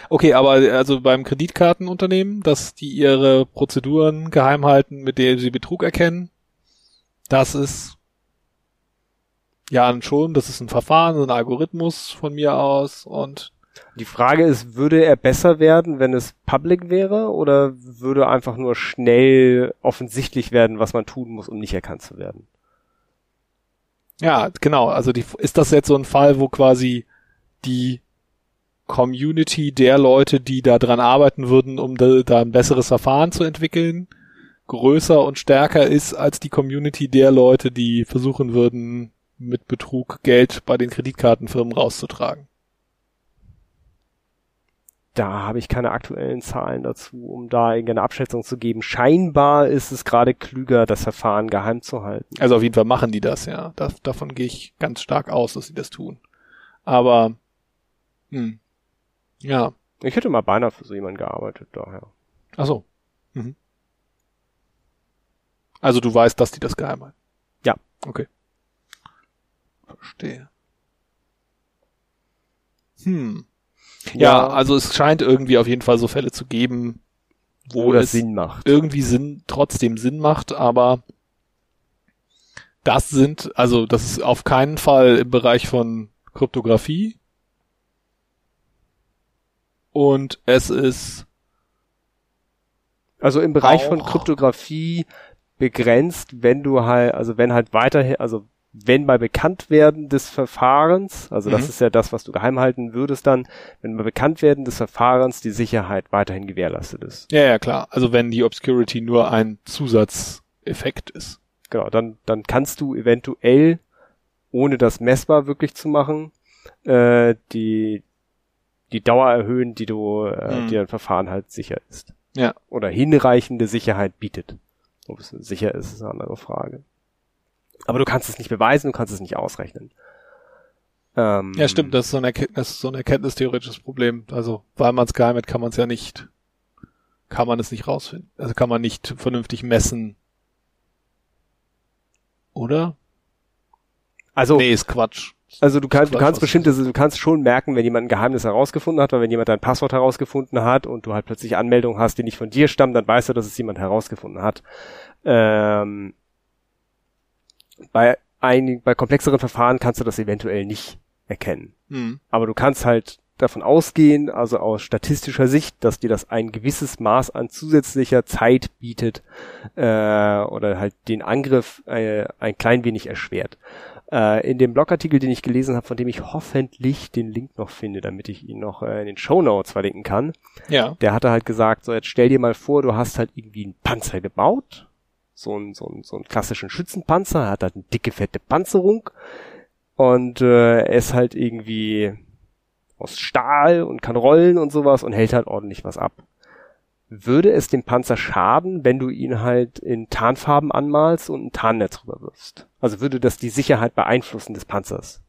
Okay, aber also beim Kreditkartenunternehmen, dass die ihre Prozeduren geheim halten, mit denen sie Betrug erkennen, das ist ja schon, das ist ein Verfahren, ein Algorithmus von mir aus und die Frage ist, würde er besser werden, wenn es public wäre oder würde einfach nur schnell offensichtlich werden, was man tun muss, um nicht erkannt zu werden? Ja, genau. Also die, ist das jetzt so ein Fall, wo quasi die Community der Leute, die da dran arbeiten würden, um da, da ein besseres Verfahren zu entwickeln, größer und stärker ist als die Community der Leute, die versuchen würden, mit Betrug Geld bei den Kreditkartenfirmen rauszutragen. Da habe ich keine aktuellen Zahlen dazu, um da irgendeine Abschätzung zu geben. Scheinbar ist es gerade klüger, das Verfahren geheim zu halten. Also auf jeden Fall machen die das, ja. Da, davon gehe ich ganz stark aus, dass sie das tun. Aber, hm, ja. Ich hätte mal beinahe für so jemanden gearbeitet, daher. Ach so. Mhm. Also du weißt, dass die das geheim halten? Ja. Okay. Verstehe. Hm. Ja, ja, also es scheint irgendwie auf jeden Fall so Fälle zu geben, wo, wo es Sinn macht. irgendwie Sinn, trotzdem Sinn macht, aber das sind, also das ist auf keinen Fall im Bereich von Kryptographie. Und es ist also im Bereich von Kryptographie begrenzt, wenn du halt, also wenn halt weiterhin, also wenn bei Bekanntwerden des Verfahrens, also das mhm. ist ja das, was du geheim halten würdest dann, wenn bei Bekanntwerden des Verfahrens die Sicherheit weiterhin gewährleistet ist. Ja, ja, klar. Also wenn die Obscurity nur ein Zusatzeffekt ist. Genau, dann, dann kannst du eventuell, ohne das messbar wirklich zu machen, äh, die, die Dauer erhöhen, die du, äh, mhm. die dein Verfahren halt sicher ist. Ja. Oder hinreichende Sicherheit bietet. Ob es sicher ist, ist eine andere Frage. Aber du kannst es nicht beweisen, du kannst es nicht ausrechnen. Ähm, ja, stimmt, das ist so ein, Erkenntnis, so ein erkenntnistheoretisches Problem. Also, weil man es geheim hat, kann man es ja nicht, kann man es nicht rausfinden. Also kann man nicht vernünftig messen. Oder? Also. Nee, ist Quatsch. Also du, kannst, du kannst bestimmte, du kannst schon merken, wenn jemand ein Geheimnis herausgefunden hat, weil wenn jemand dein Passwort herausgefunden hat und du halt plötzlich Anmeldungen hast, die nicht von dir stammen, dann weißt du, dass es jemand herausgefunden hat. Ähm, bei einigen, bei komplexeren Verfahren kannst du das eventuell nicht erkennen. Mhm. Aber du kannst halt davon ausgehen, also aus statistischer Sicht, dass dir das ein gewisses Maß an zusätzlicher Zeit bietet äh, oder halt den Angriff äh, ein klein wenig erschwert. Äh, in dem Blogartikel, den ich gelesen habe, von dem ich hoffentlich den Link noch finde, damit ich ihn noch äh, in den Show Notes verlinken kann, ja. der hatte halt gesagt, so jetzt stell dir mal vor, du hast halt irgendwie einen Panzer gebaut so einen, so einen, so einen klassischen Schützenpanzer, hat halt eine dicke, fette Panzerung und äh, er ist halt irgendwie aus Stahl und kann rollen und sowas und hält halt ordentlich was ab. Würde es dem Panzer schaden, wenn du ihn halt in Tarnfarben anmalst und ein Tarnnetz rüberwirfst? Also würde das die Sicherheit beeinflussen des Panzers?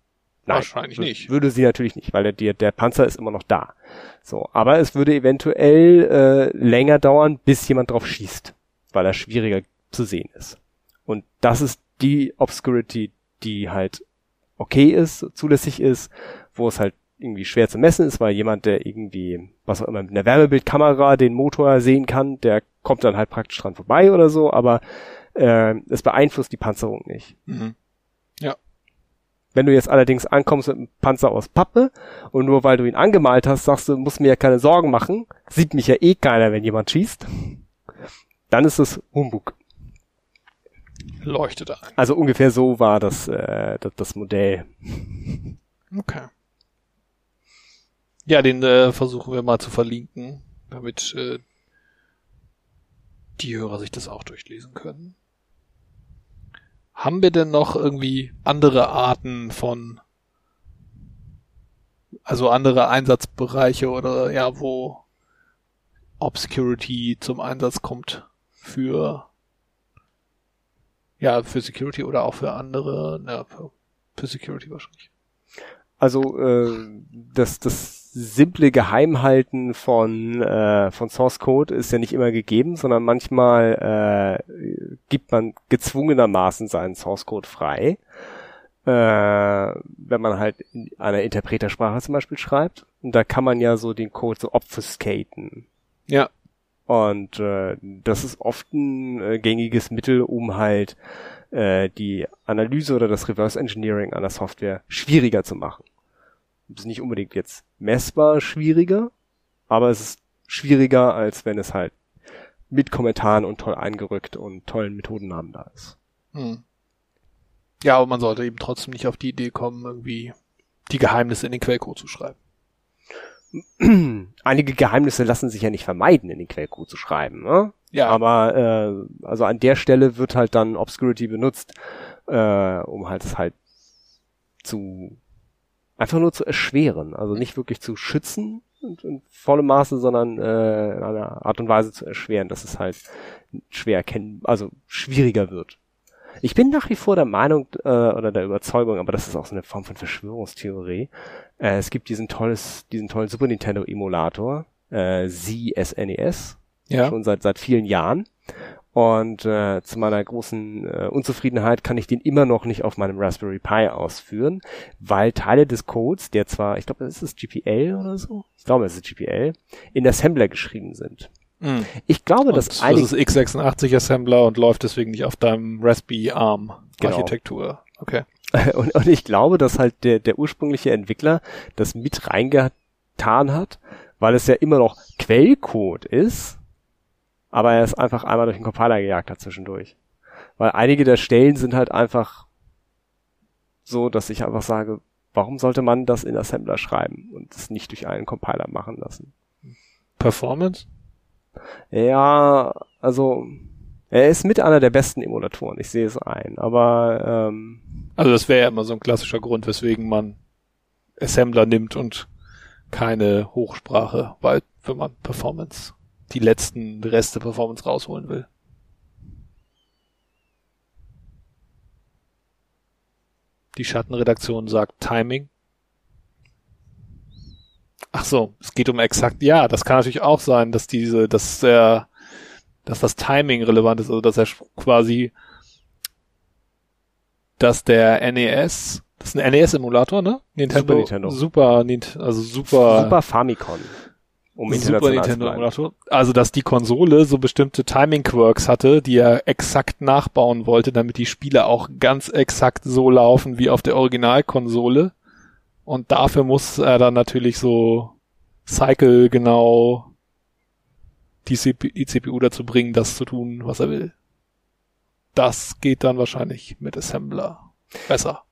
Nein, Wahrscheinlich nicht. Würde sie natürlich nicht, weil der, der Panzer ist immer noch da. So, aber es würde eventuell äh, länger dauern, bis jemand drauf schießt, weil er schwieriger zu sehen ist. Und das ist die Obscurity, die halt okay ist, zulässig ist, wo es halt irgendwie schwer zu messen ist, weil jemand, der irgendwie, was auch immer, mit einer Wärmebildkamera den Motor sehen kann, der kommt dann halt praktisch dran vorbei oder so, aber äh, es beeinflusst die Panzerung nicht. Mhm. Ja. Wenn du jetzt allerdings ankommst mit einem Panzer aus Pappe und nur weil du ihn angemalt hast, sagst du, musst mir ja keine Sorgen machen, sieht mich ja eh keiner, wenn jemand schießt, dann ist es Humbug leuchtet ein. Also ungefähr so war das, äh, das, das Modell. Okay. Ja, den äh, versuchen wir mal zu verlinken, damit äh, die Hörer sich das auch durchlesen können. Haben wir denn noch irgendwie andere Arten von, also andere Einsatzbereiche oder ja, wo Obscurity zum Einsatz kommt für ja, für Security oder auch für andere, na, für, für Security wahrscheinlich. Also äh, das, das simple Geheimhalten von, äh, von Source Code ist ja nicht immer gegeben, sondern manchmal äh, gibt man gezwungenermaßen seinen Source Code frei. Äh, wenn man halt in einer Interpretersprache zum Beispiel schreibt. Und da kann man ja so den Code so obfuscaten. Ja. Und äh, das ist oft ein äh, gängiges Mittel, um halt äh, die Analyse oder das Reverse Engineering einer Software schwieriger zu machen. Das ist nicht unbedingt jetzt messbar schwieriger, aber es ist schwieriger, als wenn es halt mit Kommentaren und toll eingerückt und tollen Methodennamen da ist. Hm. Ja, aber man sollte eben trotzdem nicht auf die Idee kommen, irgendwie die Geheimnisse in den Quellcode zu schreiben. Einige Geheimnisse lassen sich ja nicht vermeiden, in den Quellcode zu schreiben. Ne? Ja. Aber äh, also an der Stelle wird halt dann Obscurity benutzt, äh, um halt es halt zu einfach nur zu erschweren. Also nicht wirklich zu schützen in, in vollem Maße, sondern äh, in einer Art und Weise zu erschweren, dass es halt schwer erkennen, also schwieriger wird. Ich bin nach wie vor der Meinung äh, oder der Überzeugung, aber das ist auch so eine Form von Verschwörungstheorie. Äh, es gibt diesen tolles, diesen tollen Super Nintendo Emulator, äh, ZSNES, Ja. schon seit seit vielen Jahren. Und äh, zu meiner großen äh, Unzufriedenheit kann ich den immer noch nicht auf meinem Raspberry Pi ausführen, weil Teile des Codes, der zwar, ich glaube, ist es GPL oder so? Ich glaube, es ist GPL, in Assembler geschrieben sind. Hm. Ich glaube, Und dass das einige ist x86 Assembler und läuft deswegen nicht auf deinem Raspberry ARM Genau. Okay. und, und ich glaube, dass halt der, der ursprüngliche Entwickler das mit reingetan hat, weil es ja immer noch Quellcode ist, aber er es einfach einmal durch den Compiler gejagt hat zwischendurch. Weil einige der Stellen sind halt einfach so, dass ich einfach sage, warum sollte man das in Assembler schreiben und es nicht durch einen Compiler machen lassen? Performance? Ja, also er ist mit einer der besten Emulatoren, ich sehe es ein, aber ähm, Also das wäre ja immer so ein klassischer Grund, weswegen man Assembler nimmt und keine Hochsprache, weil wenn man Performance, die letzten Reste Performance rausholen will. Die Schattenredaktion sagt Timing. Ach so, es geht um exakt, ja, das kann natürlich auch sein, dass diese, dass der, dass das Timing relevant ist, also dass er quasi, dass der NES, das ist ein NES-Emulator, ne? Nintendo, Super Nintendo. Super, Nint- also super, Super Famicom. Um Super Nintendo. Emulator. Also, dass die Konsole so bestimmte Timing-Quirks hatte, die er exakt nachbauen wollte, damit die Spiele auch ganz exakt so laufen wie auf der Originalkonsole. Und dafür muss er dann natürlich so Cycle genau die, CP die CPU dazu bringen, das zu tun, was er will. Das geht dann wahrscheinlich mit Assembler besser.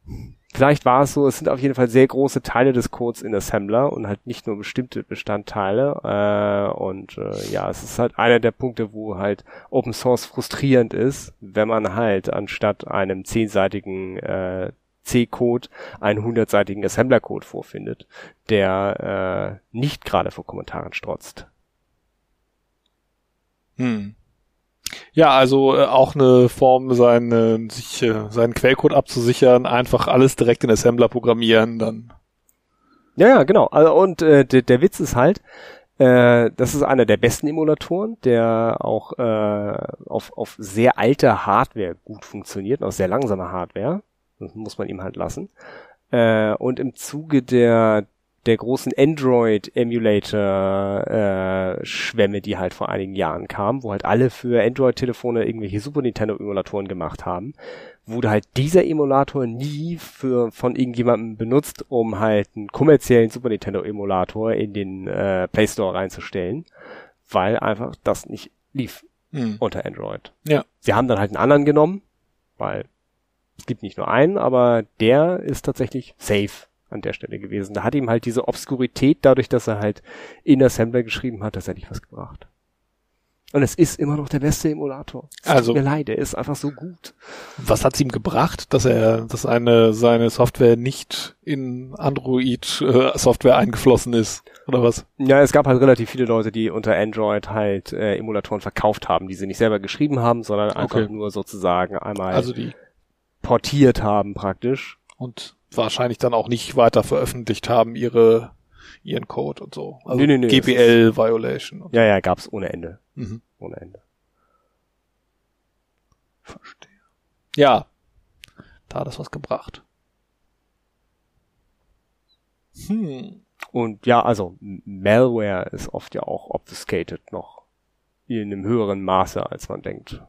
Vielleicht war es so, es sind auf jeden Fall sehr große Teile des Codes in Assembler und halt nicht nur bestimmte Bestandteile. Äh, und äh, ja, es ist halt einer der Punkte, wo halt Open Source frustrierend ist, wenn man halt anstatt einem zehnseitigen äh, C-Code einen hundertseitigen Assembler-Code vorfindet, der äh, nicht gerade vor Kommentaren strotzt. Hm. Ja, also äh, auch eine Form, seine, sich, äh, seinen Quellcode abzusichern, einfach alles direkt in Assembler programmieren, dann. Ja, ja, genau. Also, und äh, der, der Witz ist halt, äh, das ist einer der besten Emulatoren, der auch äh, auf, auf sehr alter Hardware gut funktioniert, auf sehr langsamer Hardware. Muss man ihm halt lassen. Äh, und im Zuge der der großen Android-Emulator-Schwemme, die halt vor einigen Jahren kam, wo halt alle für Android-Telefone irgendwelche Super Nintendo-Emulatoren gemacht haben, wurde halt dieser Emulator nie für von irgendjemandem benutzt, um halt einen kommerziellen Super Nintendo Emulator in den äh, Play Store reinzustellen, weil einfach das nicht lief Hm. unter Android. Ja. Sie haben dann halt einen anderen genommen, weil es gibt nicht nur einen, aber der ist tatsächlich safe an der Stelle gewesen. Da hat ihm halt diese Obskurität, dadurch, dass er halt in Assembler geschrieben hat, tatsächlich was gebracht. Und es ist immer noch der beste Emulator. Es Also- tut mir leid, der ist einfach so gut. Was hat's ihm gebracht, dass er, dass eine, seine Software nicht in Android-Software eingeflossen ist? Oder was? Ja, es gab halt relativ viele Leute, die unter Android halt äh, Emulatoren verkauft haben, die sie nicht selber geschrieben haben, sondern einfach Okay. nur sozusagen einmal Also die, portiert haben praktisch. und wahrscheinlich dann auch nicht weiter veröffentlicht haben, ihre ihren Code und so. Also Nee, nee, nee, GPL Violation. Ja, ja, gab's ohne Ende. Mhm. Ohne Ende. Verstehe. Ja, da hat das was gebracht. Hm. Und ja, also Malware ist oft ja auch obfuscated noch in einem höheren Maße, als man denkt.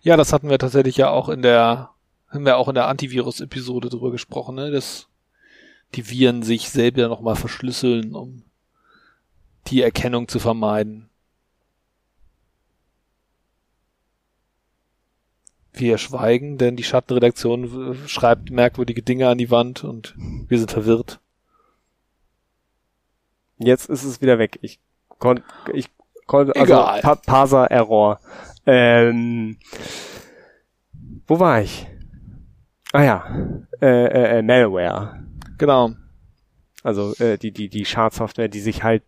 Ja, das hatten wir tatsächlich ja auch in der, haben wir auch in der Antivirus-Episode drüber gesprochen, ne, dass die Viren sich selber nochmal verschlüsseln, um die Erkennung zu vermeiden. Wir schweigen, denn die Schattenredaktion schreibt merkwürdige Dinge an die Wand und wir sind verwirrt. Jetzt ist es wieder weg. Ich konnte, ich konnte, also pa Parser-Error. Ähm, wo war ich? Ah ja, äh, äh, äh, Malware. Genau. Also äh, die die die Schadsoftware, die sich halt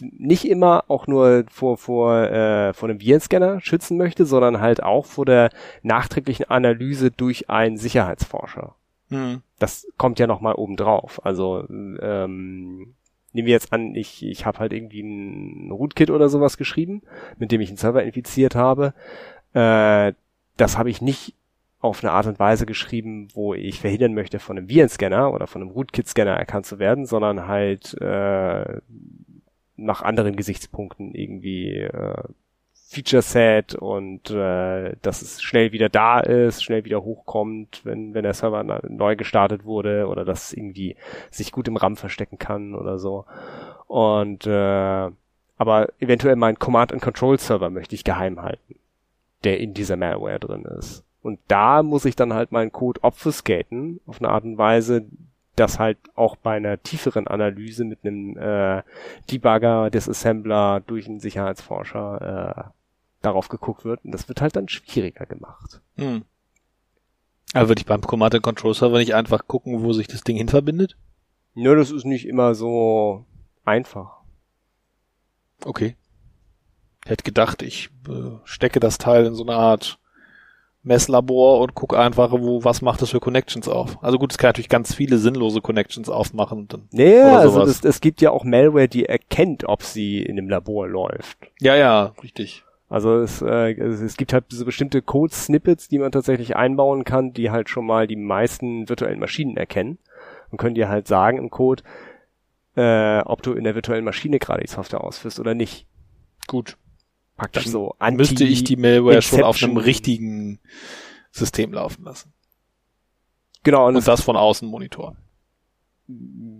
nicht immer auch nur vor vor äh, vor einem Virenscanner schützen möchte, sondern halt auch vor der nachträglichen Analyse durch einen Sicherheitsforscher. Hm. Das kommt ja noch mal oben drauf. Also ähm, nehmen wir jetzt an, ich ich habe halt irgendwie ein Rootkit oder sowas geschrieben, mit dem ich einen Server infiziert habe. Äh, das habe ich nicht auf eine Art und Weise geschrieben, wo ich verhindern möchte, von einem Virenscanner oder von einem Rootkit-Scanner erkannt zu werden, sondern halt äh, nach anderen Gesichtspunkten irgendwie äh, Feature Set und äh, dass es schnell wieder da ist, schnell wieder hochkommt, wenn, wenn der Server neu gestartet wurde oder dass es irgendwie sich gut im RAM verstecken kann oder so. Und äh, aber eventuell mein Command and Control Server möchte ich geheim halten, der in dieser Malware drin ist. Und da muss ich dann halt meinen Code obfuscaten auf eine Art und Weise, dass halt auch bei einer tieferen Analyse mit einem äh, Debugger, Disassembler durch einen Sicherheitsforscher äh, darauf geguckt wird. Und das wird halt dann schwieriger gemacht. Hm. Aber würde ich beim Command and Control Server nicht einfach gucken, wo sich das Ding hin verbindet? Nur das ist nicht immer so einfach. Okay. Ich hätte gedacht, ich äh, stecke das Teil in so eine Art Messlabor und gucke einfach, wo, was macht das für Connections auf. Also gut, es kann natürlich ganz viele sinnlose Connections aufmachen. Und dann, Nee, Oder also sowas. es, gibt ja auch Malware, die erkennt, ob sie in einem Labor läuft. ja, ja, richtig. Also es, äh, es, es gibt halt so bestimmte Code-Snippets, die man tatsächlich einbauen kann, die halt schon mal die meisten virtuellen Maschinen erkennen und können dir halt sagen im Code, äh, ob du in der virtuellen Maschine gerade die Software ausführst oder nicht. Gut. Praktisch so anti Müsste ich die Malware schon auf einem richtigen System laufen lassen. Genau, und, Und das von außen monitoren.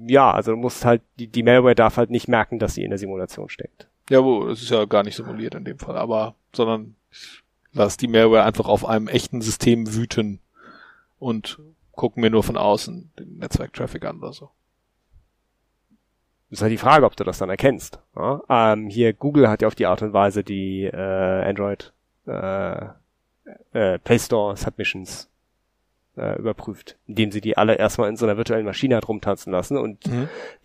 ja, also du musst halt, die, die Malware darf halt nicht merken, dass sie in der Simulation steckt. Ja, wo, es ist ja gar nicht simuliert in dem Fall, aber, sondern lass die Malware einfach auf einem echten System wüten und gucken mir nur von außen den Netzwerktraffic an oder so. Ist halt die Frage, ob du das dann erkennst. Ja? Ähm, hier Google hat ja auf die Art und Weise die äh, Android äh, äh, Play Store Submissions äh, überprüft, indem sie die alle erstmal in so einer virtuellen Maschine hat rumtanzen lassen und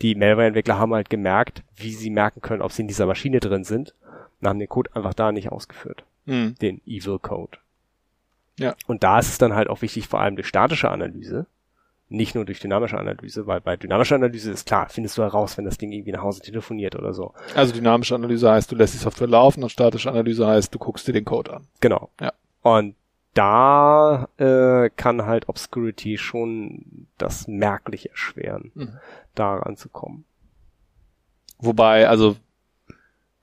die Malware-Entwickler haben halt gemerkt, wie sie merken können, ob sie in dieser Maschine drin sind und haben den Code einfach da nicht ausgeführt, Mhm. den Evil Code. Ja. Und da ist es dann halt auch wichtig, vor allem durch statische Analyse, nicht nur durch dynamische Analyse, weil bei dynamischer Analyse ist klar, findest du heraus, wenn das Ding irgendwie nach Hause telefoniert oder so. Also dynamische Analyse heißt, du lässt die Software laufen und statische Analyse heißt, du guckst dir den Code an. Genau. Ja. Und da äh, kann halt Obscurity schon das merklich erschweren, Mhm. da ranzukommen. Wobei, also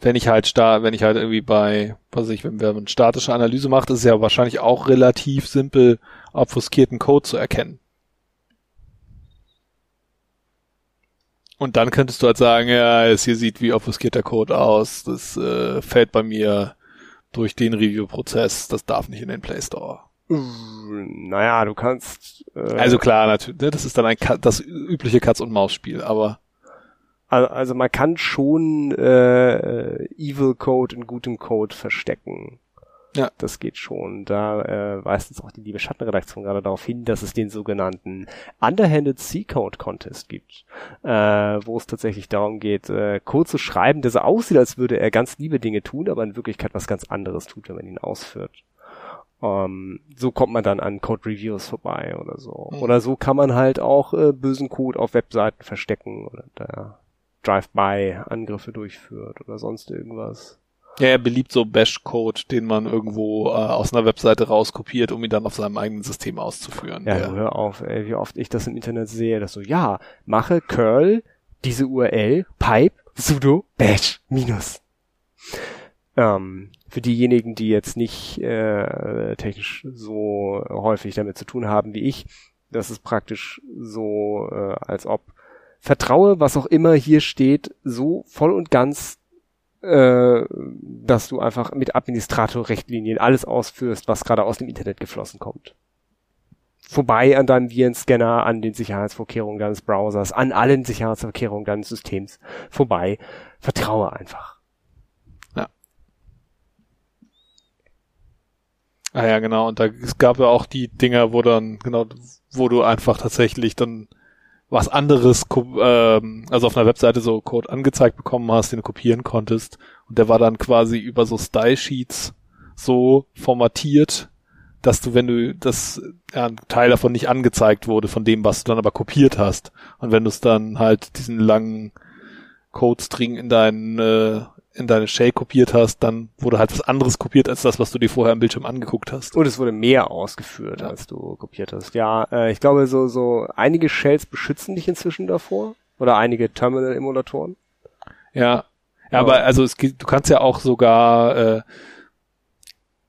wenn ich halt sta wenn ich halt irgendwie bei, was weiß ich, wenn man statische Analyse macht, ist es ja wahrscheinlich auch relativ simpel, obfuskierten Code zu erkennen. Und dann könntest du halt sagen, ja, es hier sieht wie obfuskierter Code aus, das äh, fällt bei mir durch den Review-Prozess, das darf nicht in den Play Store. Naja, du kannst. Äh, Also klar, natürlich, ne, das ist dann ein das übliche Katz-und-Maus-Spiel, aber Also, also man kann schon äh, Evil Code in gutem Code verstecken. Ja. Das geht schon. Da äh, weist uns auch die liebe Schattenredaktion gerade darauf hin, dass es den sogenannten Underhanded C-Code Contest gibt, äh, wo es tatsächlich darum geht, äh, Code zu schreiben, der so aussieht, als würde er ganz liebe Dinge tun, aber in Wirklichkeit was ganz anderes tut, wenn man ihn ausführt. Ähm, so kommt man dann an Code Reviews vorbei oder so. Mhm. Oder so kann man halt auch äh, bösen Code auf Webseiten verstecken oder da Drive-by-Angriffe durchführt oder sonst irgendwas. Ja, er beliebt so Bash-Code, den man irgendwo äh, aus einer Webseite rauskopiert, um ihn dann auf seinem eigenen System auszuführen. Ja, Der- hör auf, ey, wie oft ich das im Internet sehe, dass so, ja, mache curl diese URL pipe sudo bash minus. Ähm, für diejenigen, die jetzt nicht äh, technisch so häufig damit zu tun haben wie ich, das ist praktisch so, äh, als ob vertraue, was auch immer hier steht, so voll und ganz, äh, dass du einfach mit Administrator-Richtlinien alles ausführst, was gerade aus dem Internet geflossen kommt vorbei an deinem Virenscanner, an den Sicherheitsvorkehrungen deines Browsers, an allen Sicherheitsvorkehrungen deines Systems vorbei. Vertraue einfach. Ah ja, genau. Und da es gab ja auch die Dinger, wo dann, genau, wo du einfach tatsächlich dann was anderes, ähm, also auf einer Webseite so Code angezeigt bekommen hast, den du kopieren konntest. Und der war dann quasi über so Style-Sheets so formatiert, dass du, wenn du das, ja, ein Teil davon nicht angezeigt wurde, von dem, was du dann aber kopiert hast. Und wenn du es dann halt diesen langen Code-String in deinen, äh, in deine Shell kopiert hast, dann wurde halt was anderes kopiert als das, was du dir vorher am Bildschirm angeguckt hast. Und es wurde mehr ausgeführt, Ja. als du kopiert hast. Ja, äh, ich glaube, so, so einige Shells beschützen dich inzwischen davor. Oder einige Terminal-Emulatoren. Ja. Ja, Aber- aber also es gibt, du kannst ja auch sogar, äh,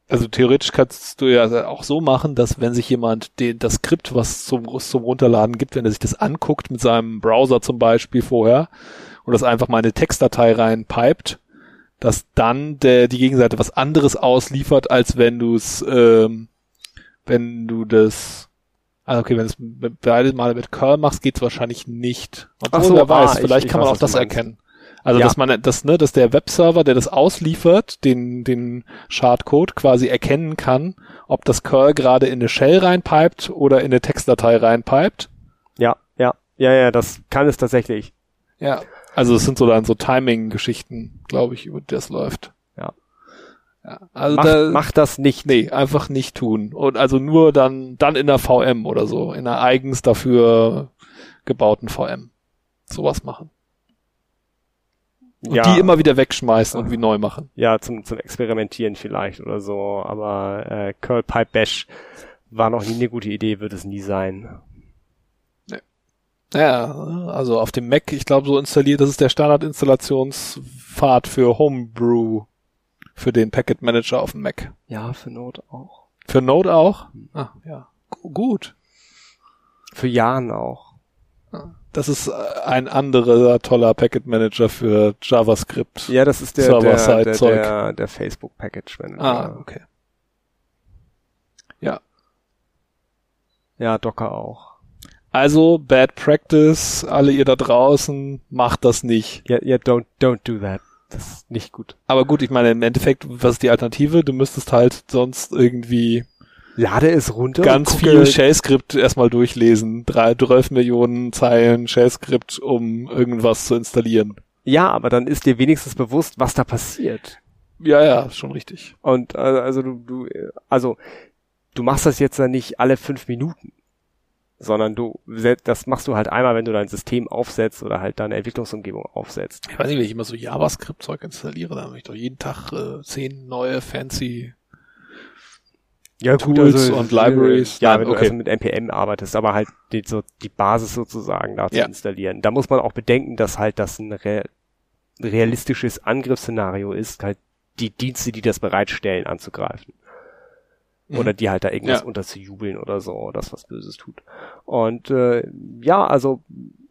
also theoretisch kannst du ja auch so machen, dass wenn sich jemand den, das Skript, was zum, zum Runterladen gibt, wenn er sich das anguckt mit seinem Browser zum Beispiel vorher und das einfach mal in eine Textdatei reinpipet, dass dann der, die Gegenseite was anderes ausliefert, als wenn du es, ähm, wenn du das, also okay, wenn es beide Male mit Curl machst, geht's wahrscheinlich nicht. Obwohl, so, wer ah, weiß, ich- vielleicht ich kann man weiß, auch das erkennen. Also Ja. dass man das, ne, dass der Webserver, der das ausliefert, den den Schadcode quasi erkennen kann, ob das Curl gerade in eine Shell reinpipet oder in eine Textdatei reinpipet. Ja, ja, ja, ja, das kann es tatsächlich. Ja. Also es sind so dann so Timing-Geschichten, glaube ich, über die das läuft. Ja. ja. Also Mach, da, mach das nicht. nee, einfach nicht tun. Und also nur dann dann in der VM oder so, in einer eigens dafür gebauten VM. Sowas machen. Und ja, die immer wieder wegschmeißen und wie neu machen. ja, zum, zum Experimentieren vielleicht oder so. Aber äh, Curl Pipe Bash war noch nie eine gute Idee, wird es nie sein. Ja, also auf dem Mac, ich glaube, so installiert, das ist der Standard-Installationspfad für Homebrew für den Packet Manager auf dem Mac. Ja, für Not auch. Für Node auch? Ah, ja. Gu- Gut. Für Jahren auch. Das ist äh, ein anderer toller Packet Manager für JavaScript. Ja, das ist der, der, der, der, der Facebook Package Manager. Ah, okay. Ja. Ja, Docker auch. Also, Bad Practice, alle ihr da draußen, macht das nicht. Ja, ja, don't, don't do that. Das ist nicht gut. Aber gut, ich meine, im Endeffekt, was ist die Alternative? Du müsstest halt sonst irgendwie Lade es runter. ganz viel Shell-Skript erstmal durchlesen. Drei, 12 Millionen Zeilen Shell-Skript, um irgendwas zu installieren. Ja, aber dann ist dir wenigstens bewusst, was da passiert. Ja, ja, schon richtig. Und äh, also du, du, äh, also du machst das jetzt dann nicht alle fünf Minuten, sondern du das machst du halt einmal, wenn du dein System aufsetzt oder halt deine Entwicklungsumgebung aufsetzt. Ich weiß nicht, wenn ich immer so JavaScript-Zeug installiere, dann habe ich doch jeden Tag äh, zehn neue fancy Ja, Tools und Libraries. Ja, Nein, wenn du okay. also mit NPM arbeitest, aber halt die, so die Basis sozusagen da zu Ja. installieren. Da muss man auch bedenken, dass halt das ein re realistisches Angriffsszenario ist, halt die Dienste, die das bereitstellen, anzugreifen. Oder die halt da irgendwas Ja. unterzujubeln oder so, das was Böses tut. Und äh, ja, also,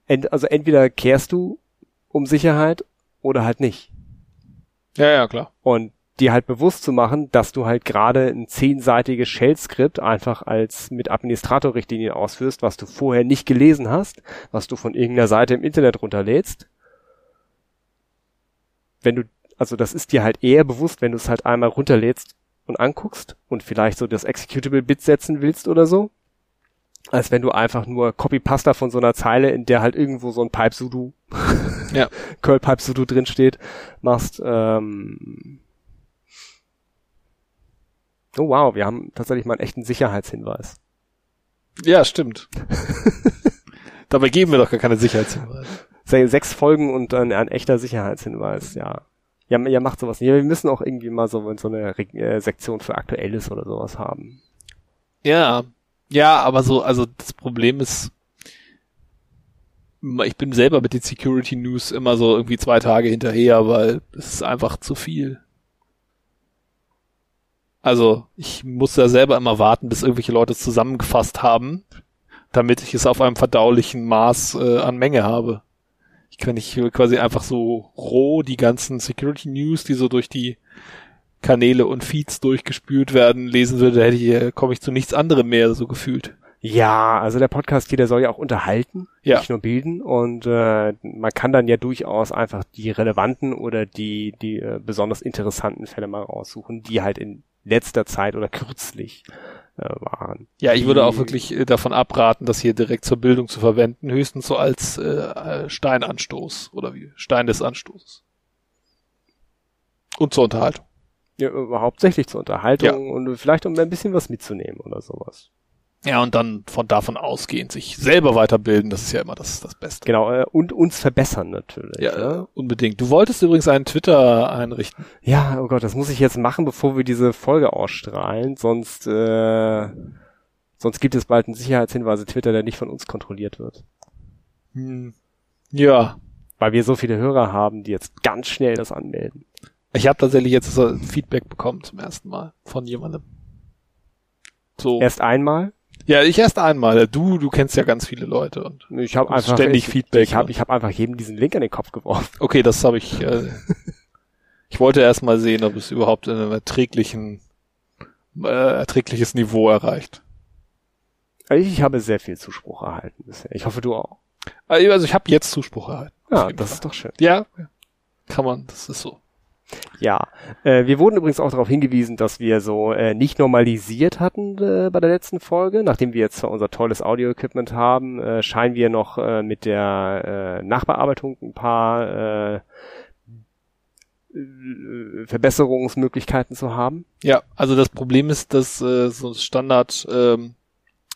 ent, also entweder kehrst du um Sicherheit oder halt nicht. Ja, ja, klar. Und dir halt bewusst zu machen, dass du halt gerade ein zehnseitiges Shell-Skript einfach als mit Administratorrichtlinien ausführst, was du vorher nicht gelesen hast, was du von irgendeiner Seite im Internet runterlädst. Wenn du, also das ist dir halt eher bewusst, wenn du es halt einmal runterlädst und anguckst und vielleicht so das Executable-Bit setzen willst oder so, als wenn du einfach nur Copy-Pasta von so einer Zeile, in der halt irgendwo so ein Pipe-Sudo, Ja. Curl-Pipe-Sudo drin steht, machst, ähm, Oh wow, wir haben tatsächlich mal einen echten Sicherheitshinweis. Ja, stimmt. Dabei geben wir doch gar keine Sicherheitshinweise. Se sechs Folgen und ein, ein echter Sicherheitshinweis, ja. Ja, ja, macht sowas nicht. Wir müssen auch irgendwie mal so, so eine äh, Sektion für Aktuelles oder sowas haben. Ja, ja, aber so, also das Problem ist, ich bin selber mit den Security News immer so irgendwie zwei Tage hinterher, weil es ist einfach zu viel. Also ich muss da selber immer warten, bis irgendwelche Leute es zusammengefasst haben, damit ich es auf einem verdaulichen Maß äh, an Menge habe. Ich kann nicht quasi einfach so roh die ganzen Security News, die so durch die Kanäle und Feeds durchgespült werden, lesen würde, hätte ich, komme ich zu nichts anderem mehr, so gefühlt. Ja, also der Podcast hier, der soll ja auch unterhalten, Ja. nicht nur bilden. Und äh, man kann dann ja durchaus einfach die relevanten oder die, die äh, besonders interessanten Fälle mal raussuchen, die halt in letzter Zeit oder kürzlich äh, waren. Ja, ich würde auch wirklich äh, davon abraten, das hier direkt zur Bildung zu verwenden, höchstens so als äh, äh, Steinanstoß oder wie Stein des Anstoßes. Und zur Unterhaltung. Ja, äh, hauptsächlich zur Unterhaltung und vielleicht um ein bisschen was mitzunehmen oder sowas. Ja, und dann von davon ausgehend sich selber weiterbilden, das ist ja immer das, das Beste. Genau, äh, und uns verbessern natürlich. Ja, ne? äh, unbedingt. Du wolltest übrigens einen Twitter einrichten. Ja, oh Gott, das muss ich jetzt machen, bevor wir diese Folge ausstrahlen, sonst, äh, sonst gibt es bald einen Sicherheitshinweise Twitter, der nicht von uns kontrolliert wird. Hm. Ja, Weil wir so viele Hörer haben, die jetzt ganz schnell das anmelden. ich habe tatsächlich jetzt so Feedback bekommen zum ersten Mal von jemandem. So. Erst einmal. Ja, ich erst einmal. Du, du kennst ja ganz viele Leute und Ich habe einfach ständig ich, Feedback, Ich habe ich hab einfach jedem diesen Link an den Kopf geworfen. Okay, das habe ich. Äh, ich wollte erst mal sehen, ob es überhaupt in einem erträglichen, äh, erträgliches Niveau erreicht. Ich habe sehr viel Zuspruch erhalten bisher. Ich hoffe, du auch. Also ich habe jetzt Zuspruch erhalten. Ja, das Fall. ist doch schön. ja. kann man. Das ist so. Ja, äh, wir wurden übrigens auch darauf hingewiesen, dass wir so äh, nicht normalisiert hatten äh, bei der letzten Folge. Nachdem wir jetzt zwar unser tolles Audio-Equipment haben, äh, scheinen wir noch äh, mit der äh, Nachbearbeitung ein paar äh, Verbesserungsmöglichkeiten zu haben. Ja, also das Problem ist, dass äh, so ein Standard ähm,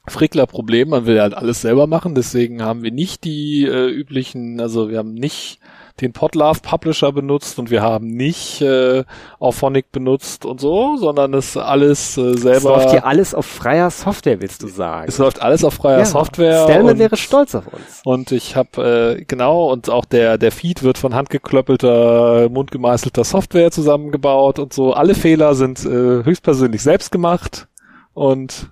Frickler-Problem, man will halt alles selber machen, deswegen haben wir nicht die äh, üblichen, also wir haben nicht den Podlove Publisher benutzt und wir haben nicht äh, Auphonic benutzt und so, sondern es alles äh, Es selber. läuft hier alles auf freier Software, willst du sagen? es läuft alles auf freier Ja, Software. Stallman und- wäre stolz auf uns. Und ich habe äh, genau und auch der der Feed wird von handgeklöppelter, mundgemeißelter Software zusammengebaut und so. Alle Fehler sind äh, höchstpersönlich selbst gemacht und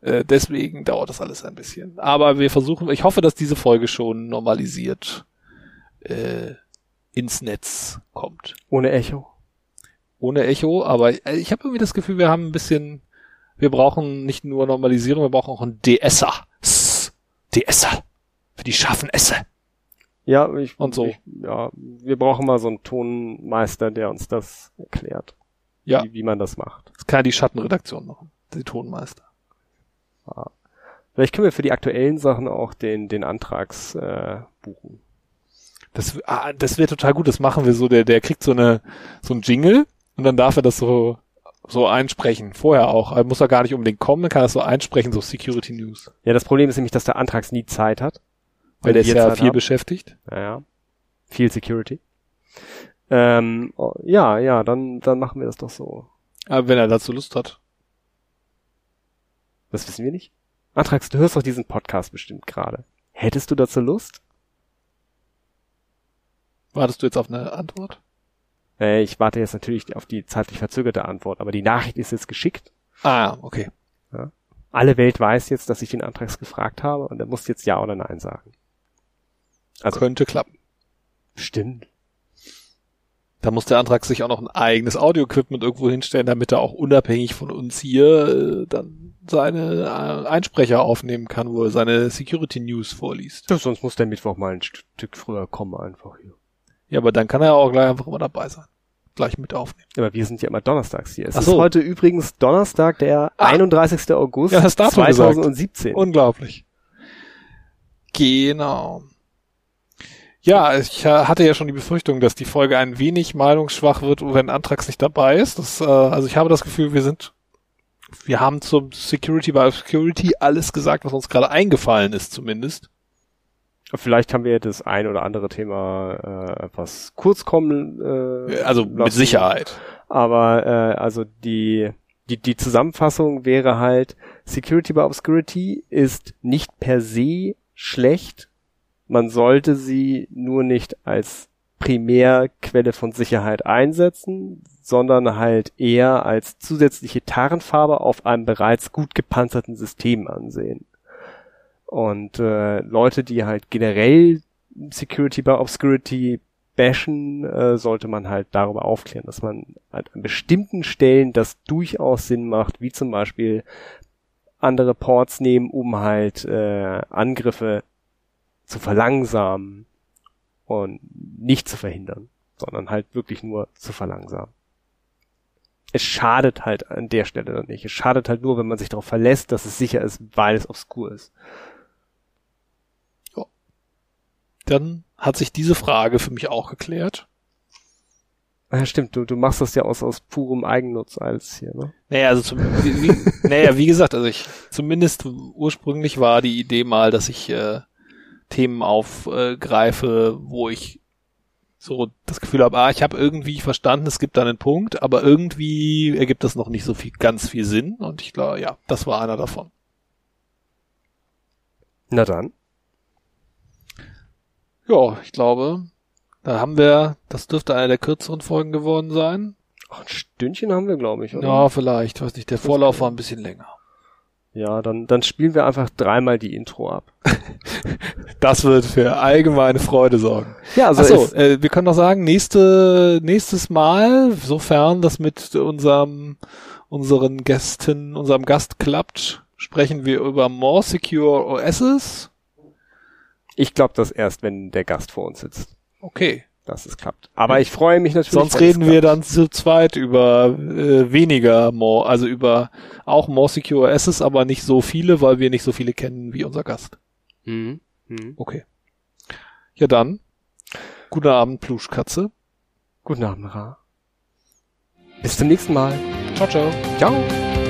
äh, deswegen dauert das alles ein bisschen. Aber wir versuchen, ich hoffe, dass diese Folge schon normalisiert äh, ins Netz kommt. Ohne Echo. Ohne Echo, aber äh, ich habe irgendwie das Gefühl, wir haben ein bisschen, wir brauchen nicht nur Normalisierung, wir brauchen auch einen DSer. DSer. Für die scharfen Esse. Ja, ich, Und so. Ich, ja, wir brauchen mal so einen Tonmeister, der uns das erklärt. Ja. Wie, wie man das macht. Das kann ja die Schattenredaktion machen. Die Tonmeister. Vielleicht können wir für die aktuellen Sachen auch den, den Antrags äh, buchen. Das, ah, das wäre total gut. Das machen wir so. Der, der kriegt so eine, so ein Jingle und dann darf er das so, so einsprechen. Vorher auch. Er muss er gar nicht unbedingt kommen, dann kann er so einsprechen, so Security News. Ja, das Problem ist nämlich, dass der Antrags nie Zeit hat. Weil der ist ja Zeit viel haben. beschäftigt. Ja, viel Security. Ähm, oh, ja, ja, dann, dann machen wir das doch so. Aber wenn er dazu Lust hat. Das wissen wir nicht. Antrags, du hörst doch diesen Podcast bestimmt gerade. Hättest du dazu Lust? Wartest du jetzt auf eine Antwort? Äh, ich warte jetzt natürlich auf die zeitlich verzögerte Antwort, aber die Nachricht ist jetzt geschickt. Ah, okay. Alle Welt weiß jetzt, dass ich den Antrags gefragt habe und er muss jetzt Ja oder Nein sagen. Also, Könnte klappen. stimmt. Da muss der Antrag sich auch noch ein eigenes Audio-Equipment irgendwo hinstellen, damit er auch unabhängig von uns hier äh, dann seine äh, Einsprecher aufnehmen kann, wo er seine Security News vorliest. Ja, sonst muss der Mittwoch mal ein Stück früher kommen einfach hier. Ja, aber dann kann er auch gleich einfach immer dabei sein. Gleich mit aufnehmen. Aber wir sind ja immer donnerstags hier. Es Ach ist so. heute übrigens Donnerstag, der Ah. 31. August Ja, das Datum gesagt. 2017. Unglaublich. Genau. Ja, ich äh, hatte ja schon die Befürchtung, dass die Folge ein wenig meinungsschwach wird, wenn Antrax nicht dabei ist. Das, äh, also ich habe das Gefühl, wir sind, wir haben zum Security by Security alles gesagt, was uns gerade eingefallen ist, zumindest. Vielleicht haben wir das ein oder andere Thema äh, etwas kurz kommen. Äh, also mit lassen. Sicherheit. Aber äh, also die, die, die Zusammenfassung wäre halt, Security by Obscurity ist nicht per se schlecht. Man sollte sie nur nicht als Primärquelle von Sicherheit einsetzen, sondern halt eher als zusätzliche Tarnfarbe auf einem bereits gut gepanzerten System ansehen. Und äh, Leute, die halt generell Security by Obscurity bashen, äh, sollte man halt darüber aufklären, dass man halt an bestimmten Stellen das durchaus Sinn macht, wie zum Beispiel andere Ports nehmen, um halt äh, Angriffe zu verlangsamen und nicht zu verhindern, sondern halt wirklich nur zu verlangsamen. Es schadet halt an der Stelle dann nicht. Es schadet halt nur, wenn man sich darauf verlässt, dass es sicher ist, weil es obskur ist. Dann hat sich diese Frage für mich auch geklärt. Ja, stimmt, du, du machst das ja aus, aus purem Eigennutz als hier, ne? Naja, also zum, wie, wie, naja, wie gesagt, also ich zumindest ursprünglich war die Idee mal, dass ich äh, Themen aufgreife, wo ich so das Gefühl habe, ah, ich habe irgendwie verstanden, es gibt da einen Punkt, aber irgendwie ergibt das noch nicht so viel, ganz viel Sinn. Und ich glaube, ja, das war einer davon. Na dann. Ja, ich glaube, da haben wir, das dürfte eine der kürzeren Folgen geworden sein. Ach, ein Stündchen haben wir, glaube ich, oder? Ja, vielleicht, weiß nicht, der Vorlauf war ein bisschen länger. Ja, dann, dann spielen wir einfach dreimal die Intro ab. Das wird für allgemeine Freude sorgen. Ja, also Achso, äh, wir können noch sagen, nächste, nächstes Mal, sofern das mit unserem, unseren Gästen, unserem Gast klappt, sprechen wir über More Secure OSs. Ich glaube das erst, wenn der Gast vor uns sitzt, Okay. dass es klappt. Aber ich freue mich natürlich. Sonst reden wir dann zu zweit über äh, weniger More, also über auch More Secure OSs, aber nicht so viele, weil wir nicht so viele kennen wie unser Gast. Mhm. Mhm. Okay. Ja dann. Guten Abend, Pluschkatze. Guten Abend, Ra. Bis zum nächsten Mal. Ciao, ciao. Ciao.